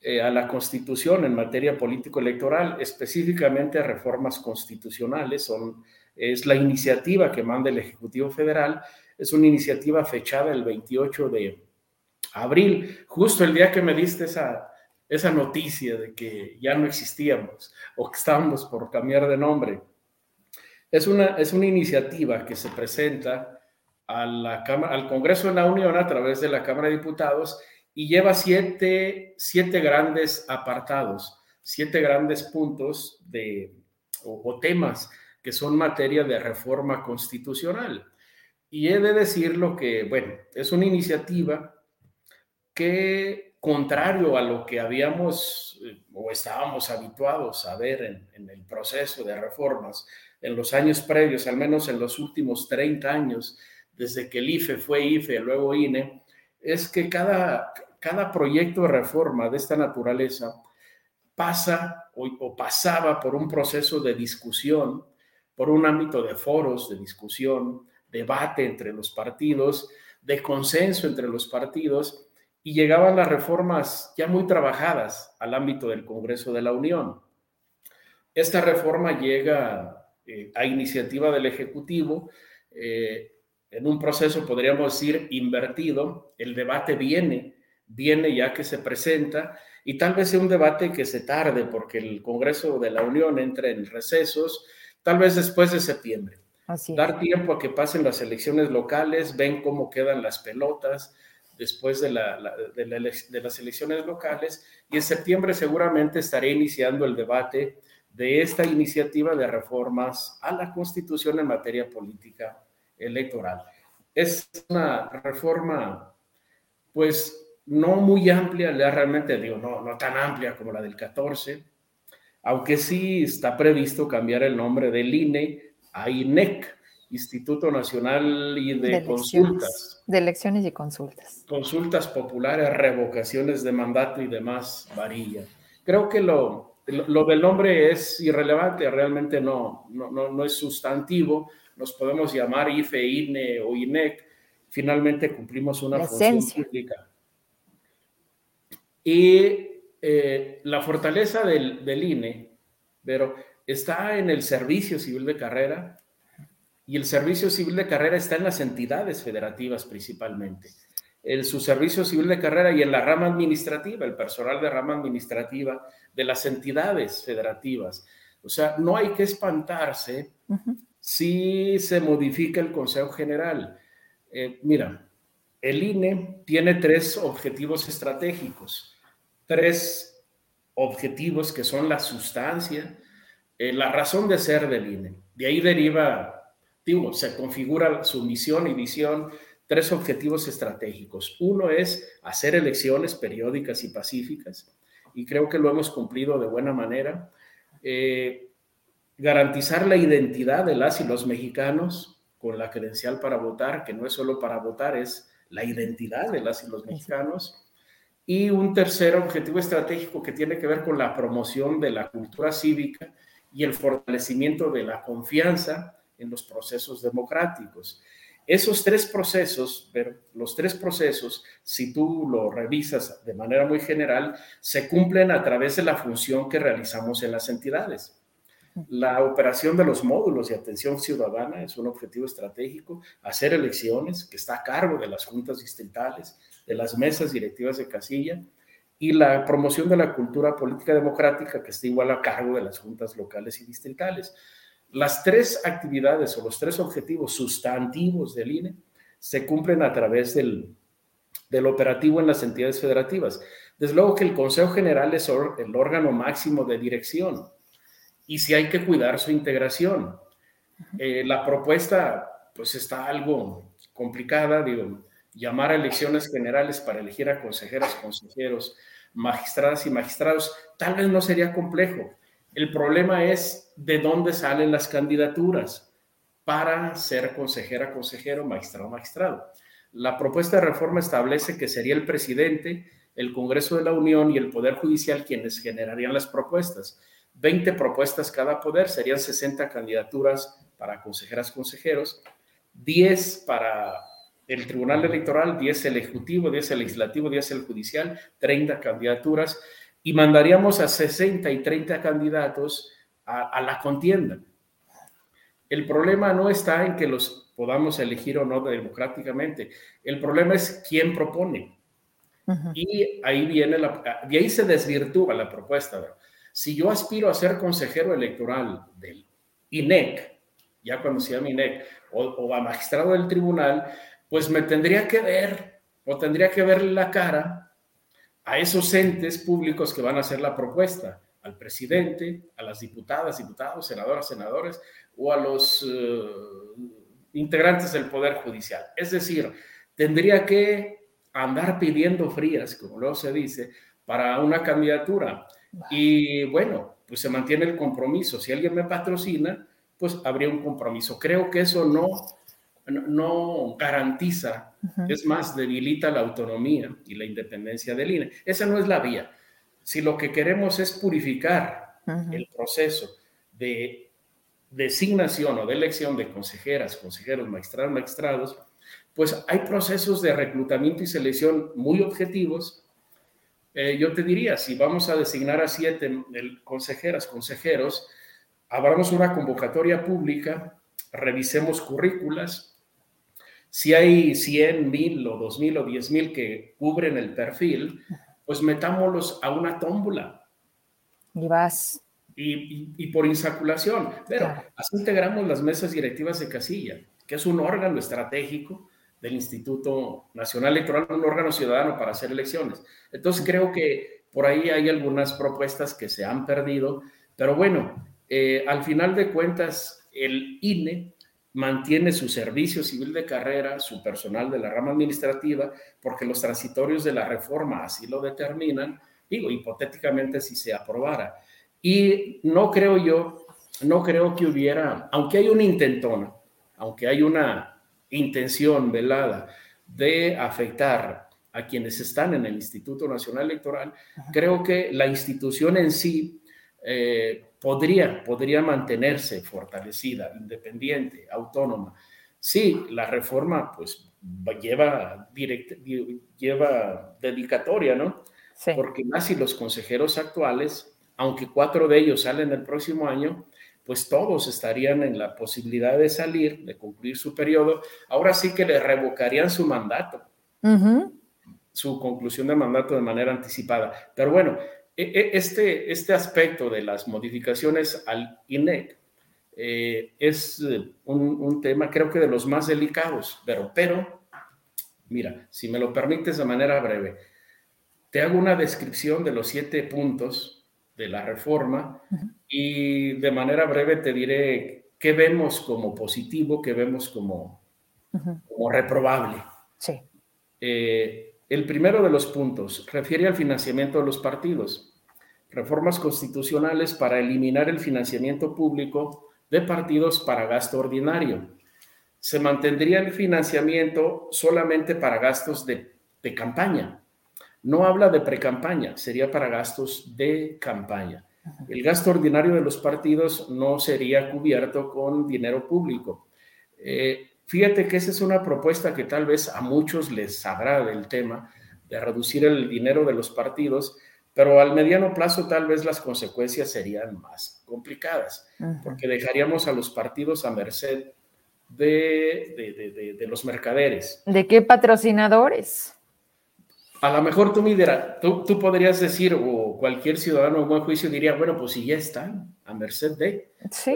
eh, a la Constitución en materia político-electoral, específicamente reformas constitucionales, son, es la iniciativa que manda el Ejecutivo Federal, es una iniciativa fechada el 28 de abril, justo el día que me diste esa, esa noticia de que ya no existíamos o que estábamos por cambiar de nombre. Es una, es una iniciativa que se presenta a la Cámara, al Congreso de la Unión a través de la Cámara de Diputados y lleva siete, siete grandes apartados, siete grandes puntos de, o, temas que son materia de reforma constitucional. Y he de decirlo que, bueno, es una iniciativa que, contrario a lo que habíamos eh, o estábamos habituados a ver en, en el proceso de reformas en los años previos, al menos en los últimos 30 años, desde que el IFE fue IFE, luego INE, es que cada, cada proyecto de reforma de esta naturaleza pasa o, o, pasaba por un proceso de discusión, por un ámbito de foros de discusión, debate entre los partidos, de consenso entre los partidos, y llegaban las reformas ya muy trabajadas al ámbito del Congreso de la Unión. Esta reforma llega eh, a iniciativa del Ejecutivo, eh, en un proceso, podríamos decir, invertido. El debate viene, viene ya que se presenta, y tal vez sea un debate que se tarde porque el Congreso de la Unión entre en recesos, tal vez después de septiembre. Dar tiempo a que pasen las elecciones locales, ven cómo quedan las pelotas después de, de las elecciones locales, y en septiembre seguramente estaré iniciando el debate de esta iniciativa de reformas a la Constitución en materia política electoral. Es una reforma, pues, no muy amplia, realmente digo, no, no tan amplia como la del 14, aunque sí está previsto cambiar el nombre del INE a INEC, Instituto Nacional y de, Consultas. De elecciones y consultas. Consultas populares, revocaciones de mandato y demás varilla. Creo que lo, lo, del nombre es irrelevante, realmente no, no, no, es sustantivo. Nos podemos llamar IFE, INE o INEC. Finalmente cumplimos una función pública. Y eh, la fortaleza del, del INE, pero está en el servicio civil de carrera y el servicio civil de carrera está en las entidades federativas principalmente en su servicio civil de carrera y en la rama administrativa, el personal de rama administrativa de las entidades federativas. O sea, no hay que espantarse si se modifica el Consejo General. Eh, mira, el INE tiene tres objetivos estratégicos, tres objetivos que son la sustancia, eh, la razón de ser del INE. De ahí deriva, digo, se configura su misión y visión tres objetivos estratégicos. Uno es hacer elecciones periódicas y pacíficas, y creo que lo hemos cumplido de buena manera. Eh, garantizar la identidad de las y los mexicanos con la credencial para votar, que no es solo para votar, es la identidad de las y los mexicanos. Y un tercer objetivo estratégico que tiene que ver con la promoción de la cultura cívica y el fortalecimiento de la confianza en los procesos democráticos. Esos tres procesos, pero los tres procesos, si tú lo revisas de manera muy general, se cumplen a través de la función que realizamos en las entidades. La operación de los módulos de atención ciudadana es un objetivo estratégico, hacer elecciones, que está a cargo de las juntas distritales, de las mesas directivas de casilla, y la promoción de la cultura política democrática, que está igual a cargo de las juntas locales y distritales. Las tres actividades o los tres objetivos sustantivos del INE se cumplen a través del, operativo en las entidades federativas. Desde luego que el Consejo General es el órgano máximo de dirección y si hay que cuidar su integración. Eh, la propuesta, pues está algo complicada, digo, llamar a elecciones generales para elegir a consejeras, consejeros, magistradas y magistrados, tal vez no sería complejo. El problema es de dónde salen las candidaturas para ser consejera, consejero, magistrado, magistrado. La propuesta de reforma establece que sería el presidente, el Congreso de la Unión y el Poder Judicial quienes generarían las propuestas. 20 propuestas cada poder, serían 60 candidaturas para consejeras, consejeros, 10 para el Tribunal Electoral, 10 el Ejecutivo, 10 el Legislativo, 10 el Judicial, 30 candidaturas y mandaríamos a 60 y 30 candidatos a, a la contienda. El problema no está en que los podamos elegir o no democráticamente. El problema es quién propone. Y ahí viene la, y ahí se desvirtúa la propuesta. Si yo aspiro a ser consejero electoral del INEC, ya cuando se llama INEC, o, a magistrado del tribunal, pues me tendría que ver o tendría que verle la cara a esos entes públicos que van a hacer la propuesta, al presidente, a las diputadas, diputados, senadoras, senadores o a los eh, integrantes del Poder Judicial. Es decir, tendría que andar pidiendo frías, como luego se dice, para una candidatura. Y bueno, pues se mantiene el compromiso. Si alguien me patrocina, pues habría un compromiso. Creo que eso no, no garantiza, es más, debilita la autonomía y la independencia del INE. Esa no es la vía. Si lo que queremos es purificar el proceso de designación o de elección de consejeras, consejeros, magistrados, magistrados, pues hay procesos de reclutamiento y selección muy objetivos. Eh, yo te diría, si vamos a designar a siete consejeras, consejeros, abramos una convocatoria pública, revisemos currículas. Si hay 100, mil o 2 mil o 10 mil que cubren el perfil, pues metámoslos a una tómbola. Y vas y, por insaculación. Pero así integramos las mesas directivas de casilla, que es un órgano estratégico del Instituto Nacional Electoral, un órgano ciudadano para hacer elecciones. Entonces creo que por ahí hay algunas propuestas que se han perdido, pero bueno, eh, al final de cuentas, el INE mantiene su servicio civil de carrera, su personal de la rama administrativa, porque los transitorios de la reforma así lo determinan, digo, hipotéticamente si se aprobara. Y no creo yo, no creo que hubiera, aunque hay una intentona, aunque hay una intención velada de afectar a quienes están en el Instituto Nacional Electoral, creo que la institución en sí eh, podría, podría mantenerse fortalecida, independiente, autónoma. Sí, la reforma pues lleva, lleva dedicatoria, ¿no? Porque más y los consejeros actuales aunque cuatro de ellos salen el próximo año, pues todos estarían en la posibilidad de salir, de cumplir su periodo. Ahora sí que le revocarían su mandato, su conclusión de mandato de manera anticipada. Pero bueno, e, e, este, este aspecto de las modificaciones al INEC eh, es un, un, tema creo que de los más delicados, pero, pero, mira, si me lo permites de manera breve, te hago una descripción de los siete puntos de la reforma y de manera breve te diré qué vemos como positivo, qué vemos como, como reprobable. Sí. Eh, el primero de los puntos refiere al financiamiento de los partidos. Reformas constitucionales para eliminar el financiamiento público de partidos para gasto ordinario. Se mantendría el financiamiento solamente para gastos de, de campaña, no habla de pre-campaña, sería para gastos de campaña. El gasto ordinario de los partidos no sería cubierto con dinero público. Eh, fíjate que esa es una propuesta que tal vez a muchos les agrade el tema de reducir el dinero de los partidos, pero al mediano plazo tal vez las consecuencias serían más complicadas, porque dejaríamos a los partidos a merced de, de los mercaderes. ¿De qué patrocinadores? A lo mejor tú, Midera, tú, tú, podrías decir, o cualquier ciudadano en buen juicio diría, bueno, pues si ya están a merced de. Sí.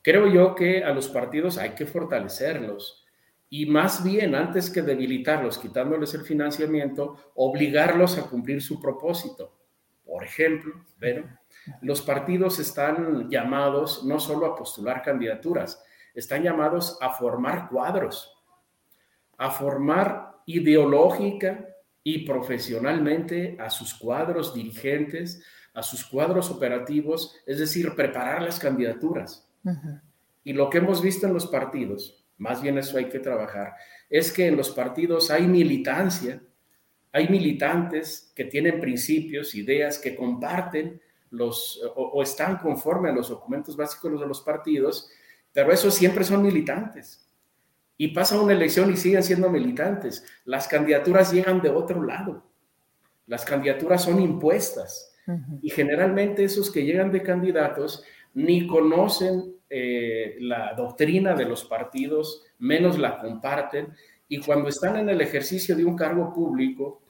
creo yo que a los partidos hay que fortalecerlos y más bien, antes que debilitarlos, quitándoles el financiamiento, obligarlos a cumplir su propósito. Por ejemplo, pero los partidos están llamados no solo a postular candidaturas, están llamados a formar cuadros, a formar ideológica y profesionalmente a sus cuadros dirigentes, a sus cuadros operativos, es decir, preparar las candidaturas. Y lo que hemos visto en los partidos, más bien eso hay que trabajar, es que en los partidos hay militancia, hay militantes que tienen principios, ideas, que comparten los, o, están conforme a los documentos básicos de los partidos, pero esos siempre son militantes. Y pasa una elección y siguen siendo militantes. Las candidaturas llegan de otro lado. Las candidaturas son impuestas. Y generalmente esos que llegan de candidatos ni conocen eh, la doctrina de los partidos, menos la comparten. Y cuando están en el ejercicio de un cargo público,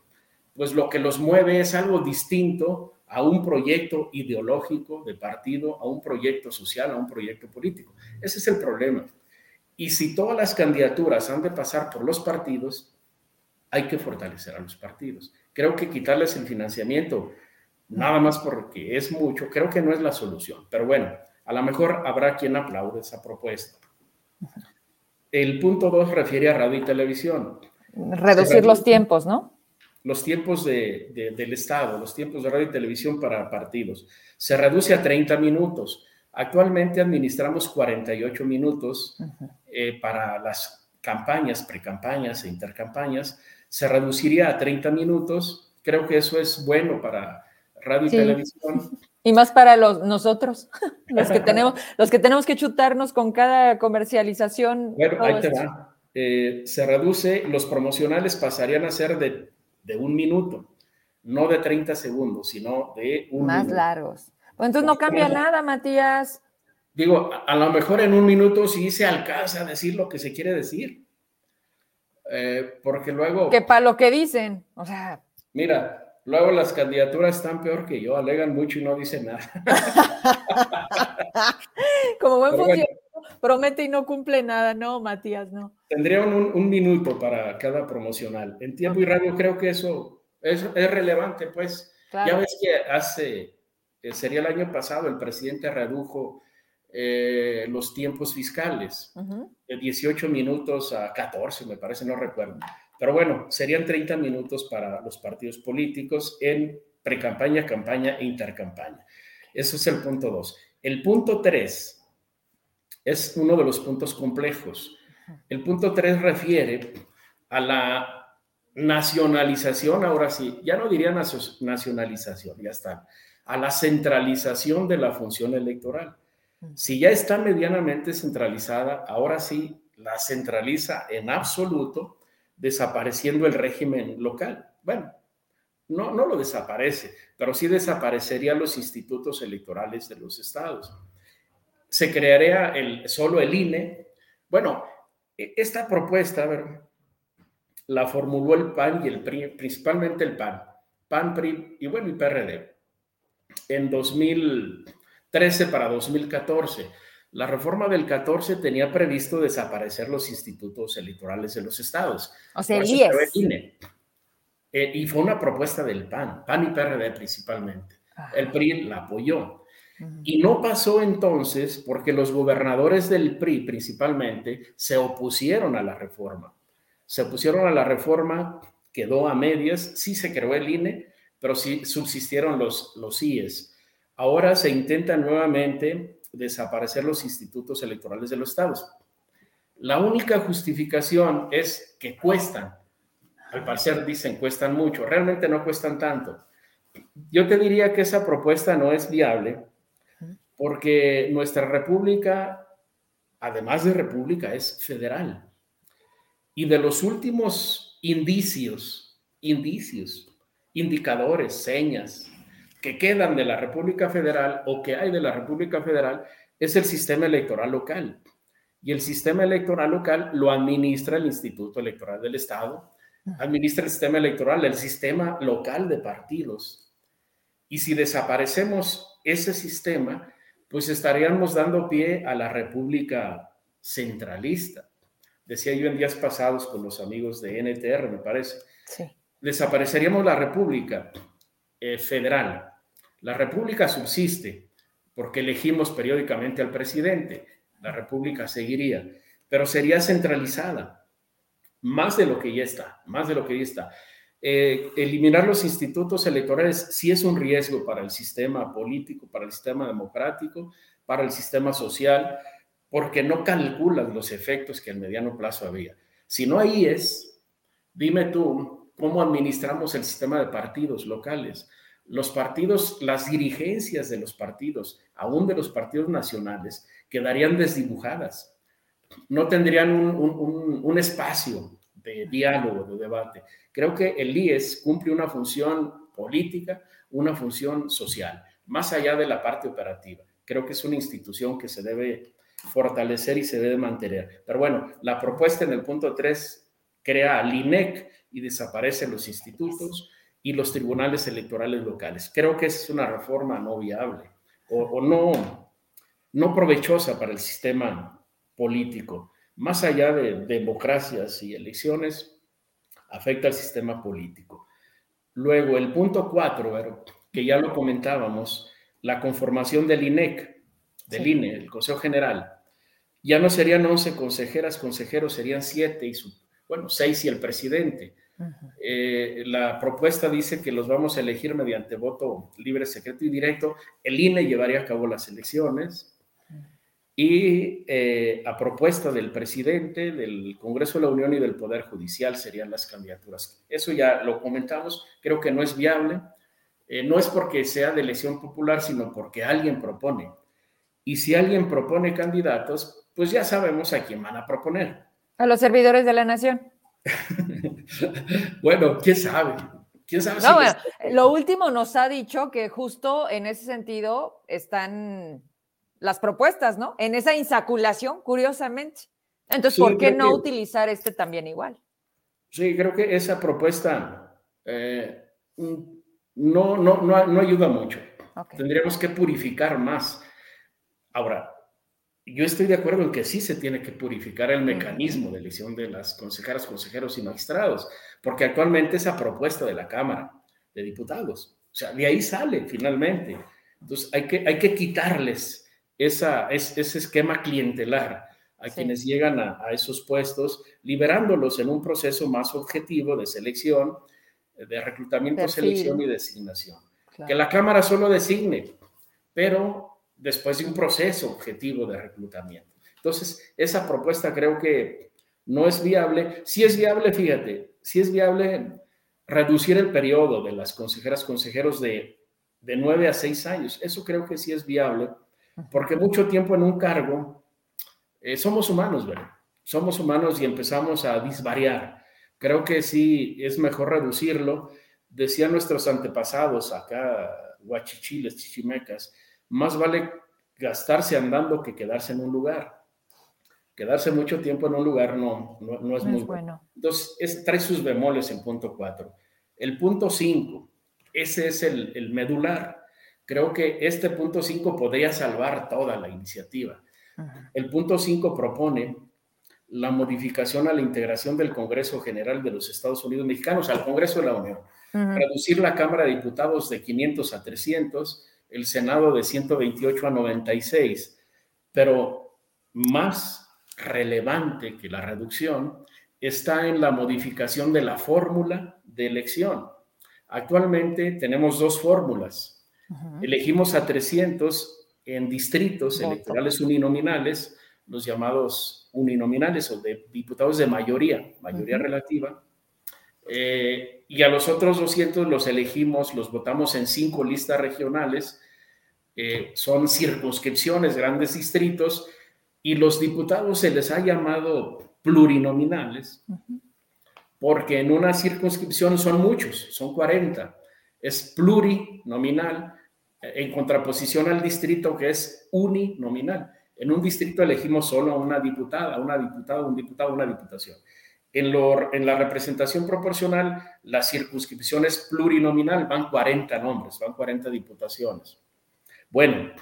pues lo que los mueve es algo distinto a un proyecto ideológico de partido, a un proyecto social, a un proyecto político. Ese es el problema. Y si todas las candidaturas han de pasar por los partidos, hay que fortalecer a los partidos. Creo que quitarles el financiamiento, nada más porque es mucho, creo que no es la solución. Pero bueno, a lo mejor habrá quien aplaude esa propuesta. El punto dos refiere a radio y televisión. Reducir los tiempos, ¿no? los tiempos de, del Estado, los tiempos de radio y televisión para partidos. Se reduce a 30 minutos. Actualmente administramos 48 minutos eh, para las campañas, precampañas e intercampañas. Se reduciría a 30 minutos. Creo que eso es bueno para radio y televisión. Y más para los, nosotros, los que, tenemos, los que tenemos que chutarnos con cada comercialización. Bueno, ahí te va. Eh, se reduce, los promocionales pasarían a ser de de un minuto, no de 30 segundos, sino de un Más largos. Pues entonces no cambia nada, Matías. Digo, a, lo mejor en un minuto sí se alcanza a decir lo que se quiere decir. Eh, porque luego... Que para lo que dicen, o sea... Mira, luego las candidaturas están peor que yo, alegan mucho y no dicen nada. Como buen funcionario, promete y no cumple nada, no, Matías, no. Tendría un, minuto para cada promocional. En tiempo y radio creo que eso es, relevante, pues. Ya ves que hace, eh, sería el año pasado, el presidente redujo eh, los tiempos fiscales de 18 minutos a 14, me parece, no recuerdo. Pero bueno, serían 30 minutos para los partidos políticos en precampaña, campaña e intercampaña. Eso es el punto 2. El punto 3 es uno de los puntos complejos. El punto 3 refiere a la nacionalización, ahora sí, ya no diría nacionalización, ya está, a la centralización de la función electoral. Si ya está medianamente centralizada, ahora sí la centraliza en absoluto, desapareciendo el régimen local. Bueno, no, no lo desaparece, pero sí desaparecerían los institutos electorales de los estados se crearía el, solo el INE. Bueno, e, esta propuesta la formuló el PAN y el PRI, principalmente el PAN, PAN, PRI y bueno, y PRD, en 2013 para 2014. La reforma del 14 tenía previsto desaparecer los institutos electorales de los estados. O sea, el INE. Eh, y fue una propuesta del PAN, PAN y PRD principalmente. El PRI la apoyó. Y no pasó entonces porque los gobernadores del PRI principalmente se opusieron a la reforma. Se opusieron a la reforma, quedó a medias, sí se creó el INE, pero sí subsistieron los, los IES. Ahora se intenta nuevamente desaparecer los institutos electorales de los estados. La única justificación es que cuestan. Al parecer dicen cuestan mucho, realmente no cuestan tanto. Yo te diría que esa propuesta no es viable porque nuestra república, además de república, es federal. Y de los últimos indicios, indicios, indicadores, señas que quedan de la República Federal o que hay de la República Federal es el sistema electoral local. Y el sistema electoral local lo administra el Instituto Electoral del Estado, administra el sistema electoral, el sistema local de partidos. Y si desaparecemos ese sistema, pues estaríamos dando pie a la República Centralista. Decía yo en días pasados con los amigos de NTR, me parece. Desapareceríamos la República eh, Federal. La República subsiste porque elegimos periódicamente al presidente, la República seguiría, pero sería centralizada, más de lo que ya está, más de lo que ya está. Eh, eliminar los institutos electorales sí es un riesgo para el sistema político, para el sistema democrático, para el sistema social, porque no calculan los efectos que al mediano plazo había. Si no ahí es, dime tú, ¿cómo administramos el sistema de partidos locales? Los partidos, las dirigencias de los partidos, aún de los partidos nacionales, quedarían desdibujadas. No tendrían un, un espacio de diálogo, de debate. Creo que el IES cumple una función política, una función social, más allá de la parte operativa. Creo que es una institución que se debe fortalecer y se debe mantener. Pero bueno, la propuesta en el punto 3 crea al INEC y desaparecen los institutos y los tribunales electorales locales. Creo que es una reforma no viable o, o no, no provechosa para el sistema político más allá de democracias y elecciones, afecta al sistema político. Luego, el punto cuatro, que ya lo comentábamos, la conformación del INEC, del INE, el Consejo General, ya no serían 11 consejeras, consejeros, serían siete, y bueno, seis y el presidente. Eh, la propuesta dice que los vamos a elegir mediante voto libre, secreto y directo. El INE llevaría a cabo las elecciones y eh, a propuesta del presidente, del Congreso de la Unión y del Poder Judicial serían las candidaturas. Eso ya lo comentamos, creo que no es viable. Eh, no es porque sea de elección popular, sino porque alguien propone. Y si alguien propone candidatos, pues ya sabemos a quién van a proponer. A los servidores de la nación. bueno, quién sabe. ¿Quién sabe lo último nos ha dicho que justo en ese sentido están las propuestas, ¿no? En esa insaculación, curiosamente. Entonces, ¿por qué no utilizar este también igual? Sí, creo que esa propuesta eh, no, no, no, ayuda mucho. Tendríamos que purificar más. Ahora, yo estoy de acuerdo en que sí se tiene que purificar el mecanismo de elección de las consejeras, consejeros y magistrados, porque actualmente esa propuesta de la Cámara de Diputados, o sea, de ahí sale finalmente. Entonces, hay que, hay que quitarles esa, es, ese esquema clientelar a quienes llegan a, esos puestos, liberándolos en un proceso más objetivo de selección, de reclutamiento, selección y designación. Que la Cámara solo designe, pero después de un proceso objetivo de reclutamiento. Entonces, esa propuesta creo que no es viable. Si es viable, fíjate, si es viable reducir el periodo de las consejeras, consejeros de, de 9 a seis años. Eso creo que sí es viable porque mucho tiempo en un cargo, eh, somos humanos, ¿verdad? Somos humanos y empezamos a disvariar. Creo que sí es mejor reducirlo. Decían nuestros antepasados acá, guachichiles, chichimecas, más vale gastarse andando que quedarse en un lugar. Quedarse mucho tiempo en un lugar no, no, es muy bueno. Entonces, trae sus bemoles en punto 4. El punto 5, ese es el, el medular Creo que este punto 5 podría salvar toda la iniciativa. El punto 5 propone la modificación a la integración del Congreso General de los Estados Unidos Mexicanos al Congreso de la Unión, reducir la Cámara de Diputados de 500 a 300, el Senado de 128 a 96, pero más relevante que la reducción está en la modificación de la fórmula de elección. Actualmente tenemos dos fórmulas, Elegimos a 300 en distritos electorales uninominales, los llamados uninominales o de diputados de mayoría, mayoría relativa. Eh, y a los otros 200 los elegimos, los votamos en cinco listas regionales, eh, son circunscripciones, grandes distritos, y los diputados se les ha llamado plurinominales, porque en una circunscripción son muchos, son 40 es plurinominal en contraposición al distrito que es uninominal. En un distrito elegimos solo a una diputada, una diputada, un diputado, una diputación. En, lo, en la representación proporcional, la circunscripción es plurinominal, van 40 nombres, van 40 diputaciones. Bueno,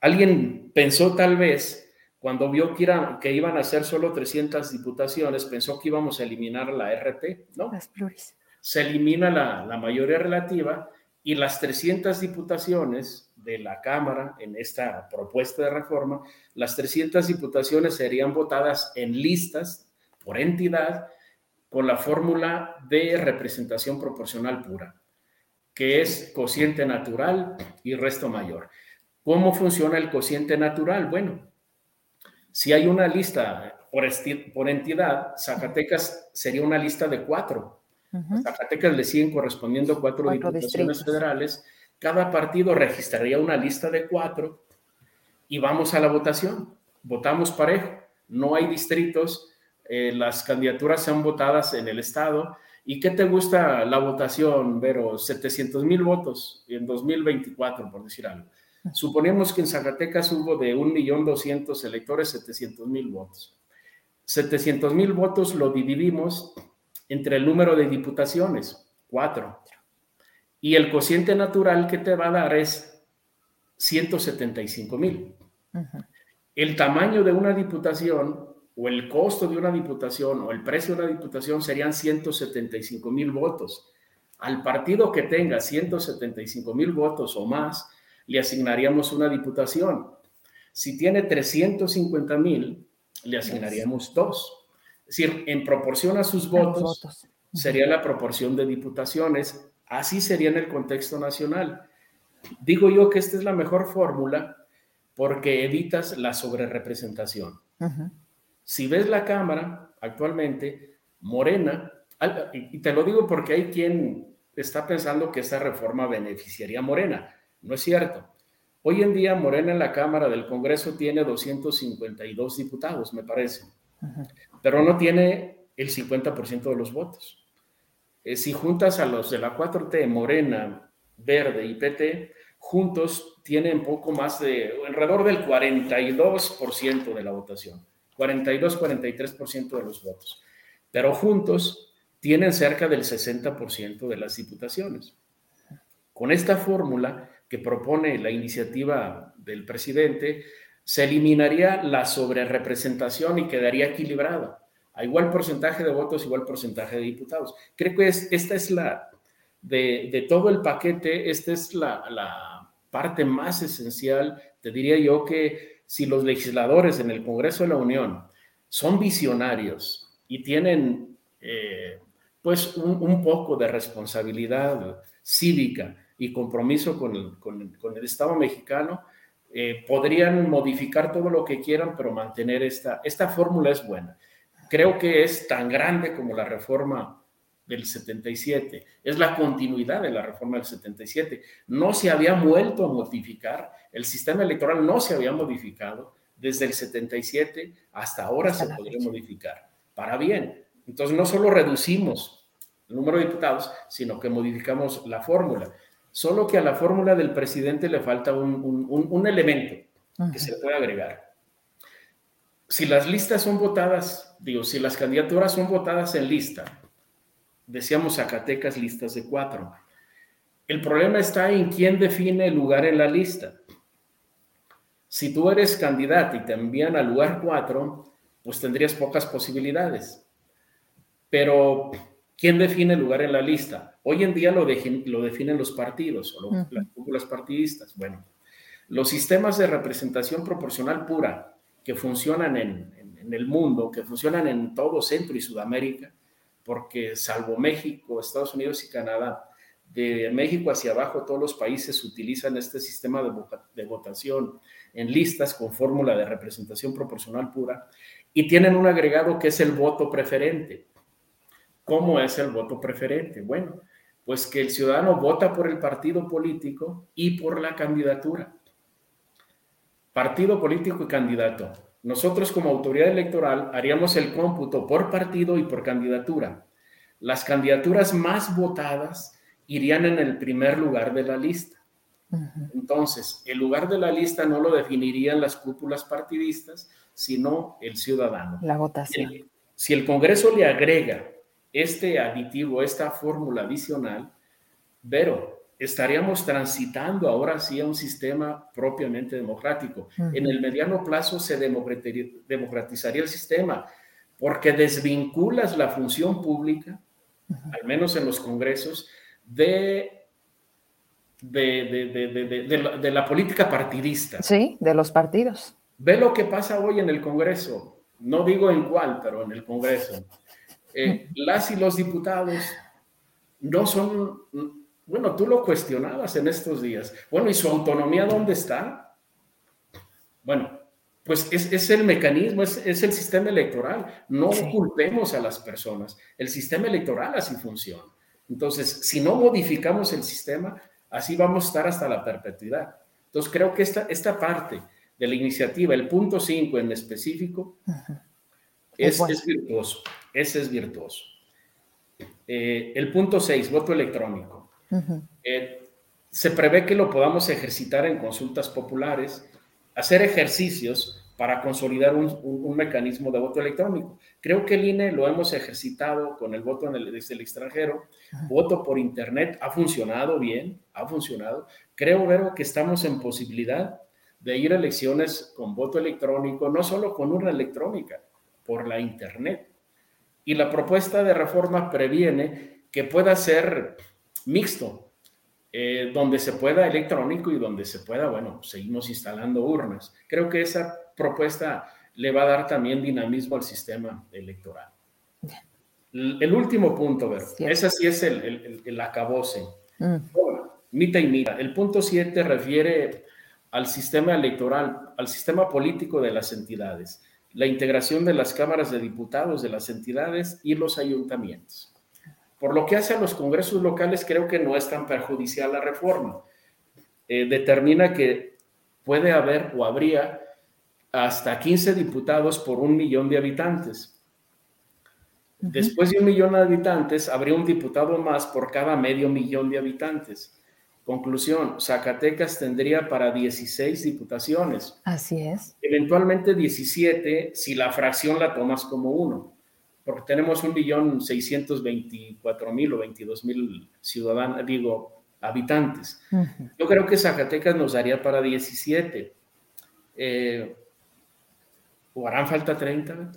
alguien pensó tal vez, cuando vio que, que iban a ser solo 300 diputaciones, pensó que íbamos a eliminar la RP, ¿no? Las pluris se elimina la, mayoría relativa y las 300 diputaciones de la Cámara en esta propuesta de reforma, las 300 diputaciones serían votadas en listas por entidad con la fórmula de representación proporcional pura, que es cociente natural y resto mayor. ¿Cómo funciona el cociente natural? Bueno, si hay una lista por, entidad, Zacatecas sería una lista de cuatro. Zacatecas le siguen correspondiendo cuatro, diputaciones federales. Cada partido registraría una lista de cuatro y vamos a la votación. Votamos parejo. No hay distritos. Eh, las candidaturas sean votadas en el Estado. ¿Y qué te gusta la votación, Vero? 700 mil votos en 2024, por decir algo. Suponemos que en Zacatecas hubo de 1.200.000 electores 700.000 votos. 700.000 votos lo dividimos entre el número de diputaciones, cuatro. Y el cociente natural que te va a dar es 175.000. El tamaño de una diputación o el costo de una diputación o el precio de una diputación serían 175.000 votos. Al partido que tenga 175.000 votos o más, le asignaríamos una diputación. Si tiene 350 mil, le asignaríamos dos. Es decir, en proporción a sus votos, sería la proporción de diputaciones. Así sería en el contexto nacional. Digo yo que esta es la mejor fórmula porque evitas la sobrerepresentación. Si ves la Cámara actualmente, Morena, y te lo digo porque hay quien está pensando que esta reforma beneficiaría a Morena. No es cierto. Hoy en día Morena en la Cámara del Congreso tiene 252 diputados, me parece, pero no tiene el 50% de los votos. Eh, si juntas a los de la 4T, Morena, Verde y PT, juntos tienen poco más de, alrededor del 42% de la votación, 42-43% de los votos, pero juntos tienen cerca del 60% de las diputaciones. Con esta fórmula, que propone la iniciativa del presidente, se eliminaría la sobrerepresentación y quedaría equilibrada. A igual porcentaje de votos, igual porcentaje de diputados. Creo que esta es la, de, todo el paquete, esta es la, parte más esencial. Te diría yo que si los legisladores en el Congreso de la Unión son visionarios y tienen eh, pues un poco de responsabilidad cívica, y compromiso con el, con el, Estado mexicano, eh, podrían modificar todo lo que quieran, pero mantener esta, esta fórmula es buena. Creo que es tan grande como la reforma del 77, es la continuidad de la reforma del 77. No se había vuelto a modificar, el sistema electoral no se había modificado desde el 77 hasta ahora se podría modificar, para bien. Entonces no solo reducimos el número de diputados, sino que modificamos la fórmula. Solo que a la fórmula del presidente le falta un, elemento que se puede agregar. Si las listas son votadas, digo, si las candidaturas son votadas en lista, decíamos Zacatecas listas de cuatro. El problema está en quién define el lugar en la lista. Si tú eres candidato y te envían al lugar cuatro, pues tendrías pocas posibilidades. Pero ¿Quién define el lugar en la lista? Hoy en día lo, lo definen los partidos o las cúpulas partidistas. Bueno, los sistemas de representación proporcional pura que funcionan en, el mundo, que funcionan en todo Centro y Sudamérica, porque salvo México, Estados Unidos y Canadá, de México hacia abajo todos los países utilizan este sistema de, votación en listas con fórmula de representación proporcional pura y tienen un agregado que es el voto preferente. ¿Cómo es el voto preferente? Bueno, pues que el ciudadano vota por el partido político y por la candidatura. Partido político y candidato. Nosotros como autoridad electoral haríamos el cómputo por partido y por candidatura. Las candidaturas más votadas irían en el primer lugar de la lista. Entonces, el lugar de la lista no lo definirían las cúpulas partidistas, sino el ciudadano. La votación. si el Congreso le agrega este aditivo, esta fórmula adicional, pero estaríamos transitando ahora sí a un sistema propiamente democrático. En el mediano plazo se democratizaría el sistema porque desvinculas la función pública, al menos en los congresos, de de, la, política partidista. Sí, de los partidos. Ve lo que pasa hoy en el Congreso. No digo en cuál, pero en el Congreso. Eh, las y los diputados no son, bueno, tú lo cuestionabas en estos días. Bueno, ¿y su autonomía dónde está? Bueno, pues es, el mecanismo, es, el sistema electoral. No culpemos a las personas. El sistema electoral así funciona. Entonces, si no modificamos el sistema, así vamos a estar hasta la perpetuidad. Entonces, creo que esta, esta parte de la iniciativa, el punto 5 en específico, es, virtuoso. Ese es virtuoso. Eh, el punto 6, voto electrónico. Eh, se prevé que lo podamos ejercitar en consultas populares hacer ejercicios para consolidar un, mecanismo de voto electrónico. Creo que el INE lo hemos ejercitado con el voto desde el extranjero. Voto por Internet ha funcionado bien, ha funcionado. Creo, Vero, que estamos en posibilidad de ir a elecciones con voto electrónico, no solo con urna electrónica, por la Internet. Y la propuesta de reforma previene que pueda ser mixto, eh, donde se pueda electrónico y donde se pueda, bueno, seguimos instalando urnas. Creo que esa propuesta le va a dar también dinamismo al sistema electoral. El, último punto, ver, ese sí es el, el, el acabose. Mm. mita y mira. El punto 7 refiere al sistema electoral, al sistema político de las entidades, la integración de las cámaras de diputados de las entidades y los ayuntamientos. Por lo que hace a los congresos locales, creo que no es tan perjudicial la reforma. Eh, determina que puede haber o habría hasta 15 diputados por un millón de habitantes. Después de un millón de habitantes, habría un diputado más por cada medio millón de habitantes. Conclusión, Zacatecas tendría para 16 diputaciones. Así es. Eventualmente 17 si la fracción la tomas como uno porque tenemos un seiscientos veinticuatro mil o veintidós mil ciudadanos, digo, habitantes. Yo creo que Zacatecas nos daría para 17. Eh, ¿O harán falta 30?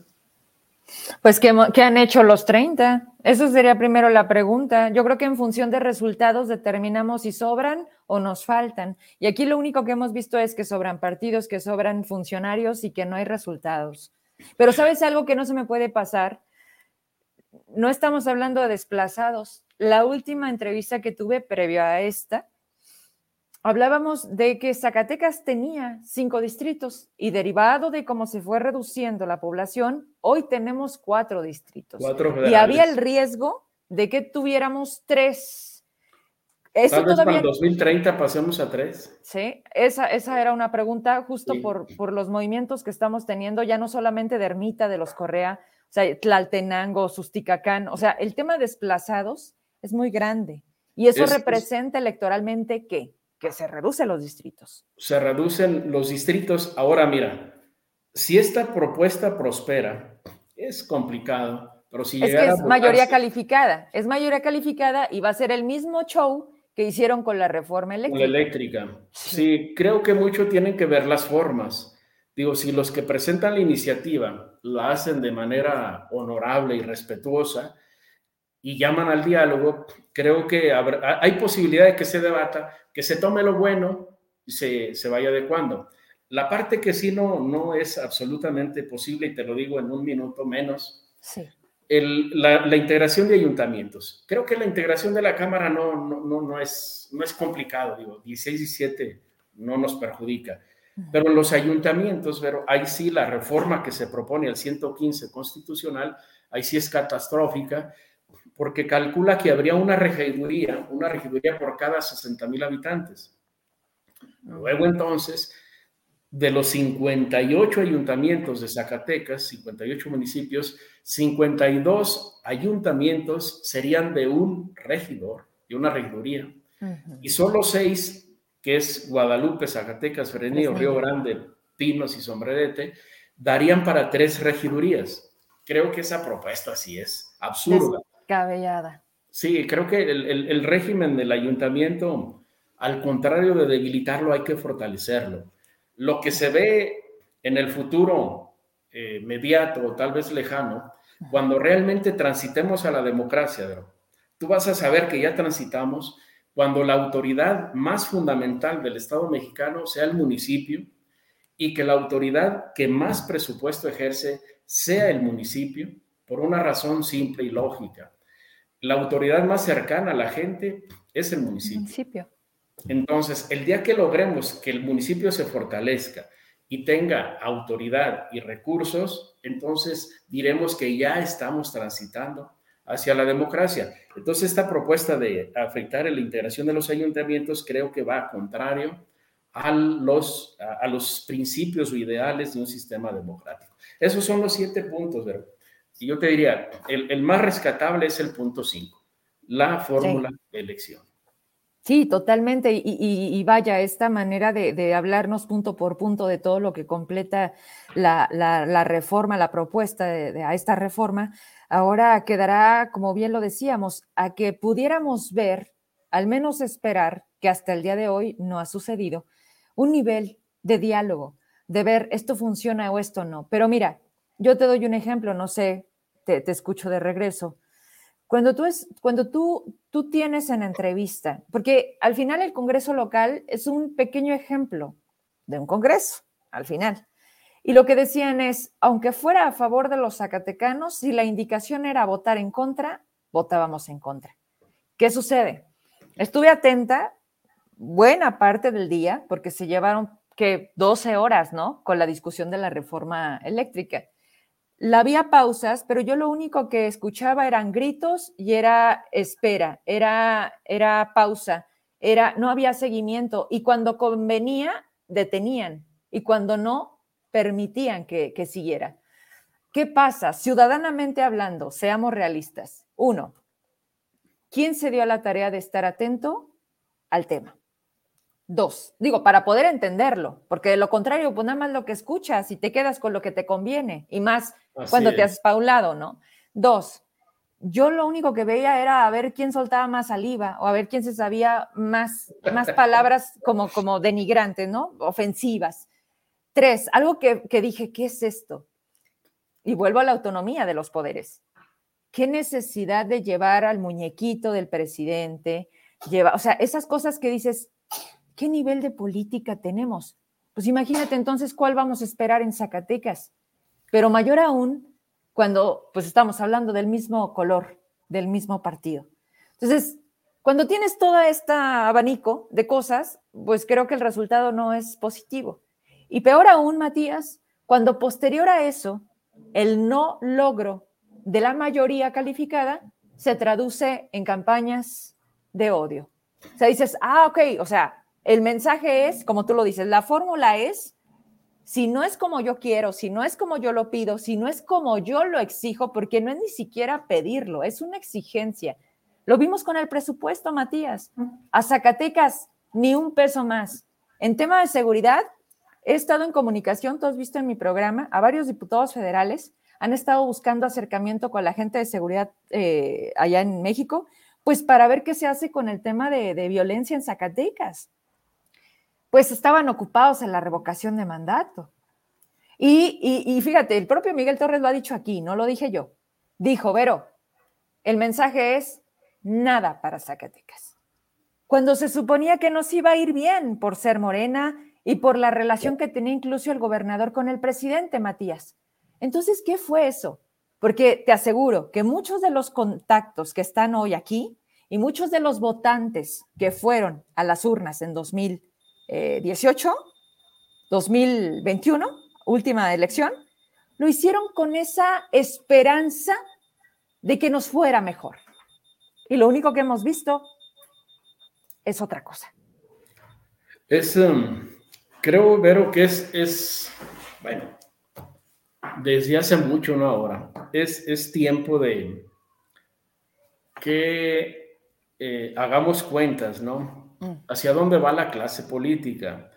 Pues, ¿qué, ¿qué, han hecho los 30? Eso sería primero la pregunta. Yo creo que en función de resultados determinamos si sobran o nos faltan. Y aquí lo único que hemos visto es que sobran partidos, que sobran funcionarios y que no hay resultados. Pero ¿sabes algo que no se me puede pasar? No estamos hablando de desplazados. La última entrevista que tuve previo a esta, hablábamos de que Zacatecas tenía cinco distritos y derivado de cómo se fue reduciendo la población, hoy tenemos cuatro distritos. y había el riesgo de que tuviéramos tres. Eso Tal vez todavía... para 2030 pasemos a tres. Sí, esa, esa era una pregunta justo por, por los movimientos que estamos teniendo, ya no solamente de Ermita, de los Correa, sea, Tlaltenango, Susticacán, o sea, el tema de desplazados es muy grande y eso representa electoralmente que que se reducen los distritos. Se reducen los distritos. Ahora mira, si esta propuesta prospera, es complicado, pero si es que es mayoría calificada, es mayoría calificada y va a ser el mismo show que hicieron con la reforma eléctrica. la eléctrica. sí, creo que mucho tienen que ver las formas. Digo, si los que presentan la iniciativa la hacen de manera honorable y respetuosa y llaman al diálogo, creo que hay posibilidad de que se debata, que se tome lo bueno y se, se vaya adecuando. La parte que sí no, no es absolutamente posible, y te lo digo en un minuto menos, sí. la, la, integración de ayuntamientos. Creo que la integración de la Cámara no, no, no, no, es, no es complicado, digo, 16 y 17 no nos perjudica. Pero en los ayuntamientos, pero ahí sí la reforma que se propone al 115 constitucional, ahí sí es catastrófica, porque calcula que habría una regiduría, una regiduría por cada 60 mil habitantes. Luego entonces, de los 58 ayuntamientos de Zacatecas, 58 municipios, 52 ayuntamientos serían de un regidor, de una regiduría, y solo seis que es Guadalupe, Zacatecas, Fresnillo, Río Grande, Pinos y Sombrerete, darían para tres regidurías. Creo que esa propuesta sí es absurda. Descabellada. Sí, creo que el, régimen del ayuntamiento, al contrario de debilitarlo, hay que fortalecerlo. Lo que se ve en el futuro eh, mediato o tal vez lejano, cuando realmente transitemos a la democracia, tú vas a saber que ya transitamos cuando la autoridad más fundamental del Estado mexicano sea el municipio y que la autoridad que más presupuesto ejerce sea el municipio, por una razón simple y lógica. La autoridad más cercana a la gente es el municipio. Entonces, el día que logremos que el municipio se fortalezca y tenga autoridad y recursos, entonces diremos que ya estamos transitando hacia la democracia. Entonces, esta propuesta de afectar la integración de los ayuntamientos creo que va contrario a los, a, los principios o ideales de un sistema democrático. Esos son los siete puntos, ¿verdad? Y yo te diría, el, más rescatable es el punto cinco, la fórmula de elección. Sí, totalmente. Y, vaya, esta manera de, hablarnos punto por punto de todo lo que completa la, reforma, la propuesta de, a esta reforma, ahora quedará, como bien lo decíamos, a que pudiéramos ver, al menos esperar, que hasta el día de hoy no ha sucedido, un nivel de diálogo, de ver esto funciona o esto no. Pero mira, yo te doy un ejemplo, no sé, te escucho de regreso. Cuando tú, tú tienes en entrevista, porque al final el Congreso local es un pequeño ejemplo de un Congreso, al final. Y lo que decían es, aunque fuera a favor de los zacatecanos, si la indicación era votar en contra, votábamos en contra. ¿Qué sucede? Estuve atenta buena parte del día, porque se llevaron que 12 horas, ¿no? Con la discusión de la reforma eléctrica. La había pausas, pero yo lo único que escuchaba eran gritos y era espera, era, era pausa, era, no había seguimiento y cuando convenía, detenían y cuando no, permitían que, que siguiera. ¿Qué pasa? Ciudadanamente hablando, seamos realistas. Uno, ¿quién se dio a la tarea de estar atento al tema? Dos, digo, para poder entenderlo, porque de lo contrario, pues nada más lo que escuchas y te quedas con lo que te conviene, y más cuando te has paulado, ¿no? Dos, yo lo único que veía era a ver quién soltaba más saliva o a ver quién se sabía más, más palabras como, como denigrantes, ¿no? Ofensivas. Tres, algo que, que dije, ¿qué es esto? Y vuelvo a la autonomía de los poderes. ¿Qué necesidad de llevar al muñequito del presidente? Lleva, o sea, esas cosas que dices, ¿qué nivel de política tenemos? Pues imagínate entonces cuál vamos a esperar en Zacatecas, pero mayor aún cuando pues estamos hablando del mismo color, del mismo partido. Entonces, cuando tienes todo este abanico de cosas, pues creo que el resultado no es positivo. Y peor aún, Matías, cuando posterior a eso, el no logro de la mayoría calificada se traduce en campañas de odio. O sea, dices, ah, ok, o sea, el mensaje es, como tú lo dices, la fórmula es, si no es como yo quiero, si no es como yo lo pido, si no es como yo lo exijo, porque no es ni siquiera pedirlo, es una exigencia. Lo vimos con el presupuesto, Matías. A Zacatecas, ni un peso más. En tema de seguridad, he estado en comunicación, tú has visto en mi programa, a varios diputados federales han estado buscando acercamiento con la gente de seguridad eh, allá en México, pues para ver qué se hace con el tema de violencia en Zacatecas pues estaban ocupados en la revocación de mandato. Y, fíjate, el propio Miguel Torres lo ha dicho aquí, no lo dije yo. Dijo, Vero, el mensaje es nada para Zacatecas. Cuando se suponía que nos iba a ir bien por ser morena y por la relación que tenía incluso el gobernador con el presidente, Matías. Entonces, ¿qué fue eso? Porque te aseguro que muchos de los contactos que están hoy aquí y muchos de los votantes que fueron a las urnas en 2000, 18, 2021, última elección, lo hicieron con esa esperanza de que nos fuera mejor. Y lo único que hemos visto es otra cosa. Es, um, creo, Vero, que es, es, bueno, desde hace mucho, no ahora, es, es tiempo de que eh, hagamos cuentas, ¿no? Mm. hacia dónde va la clase política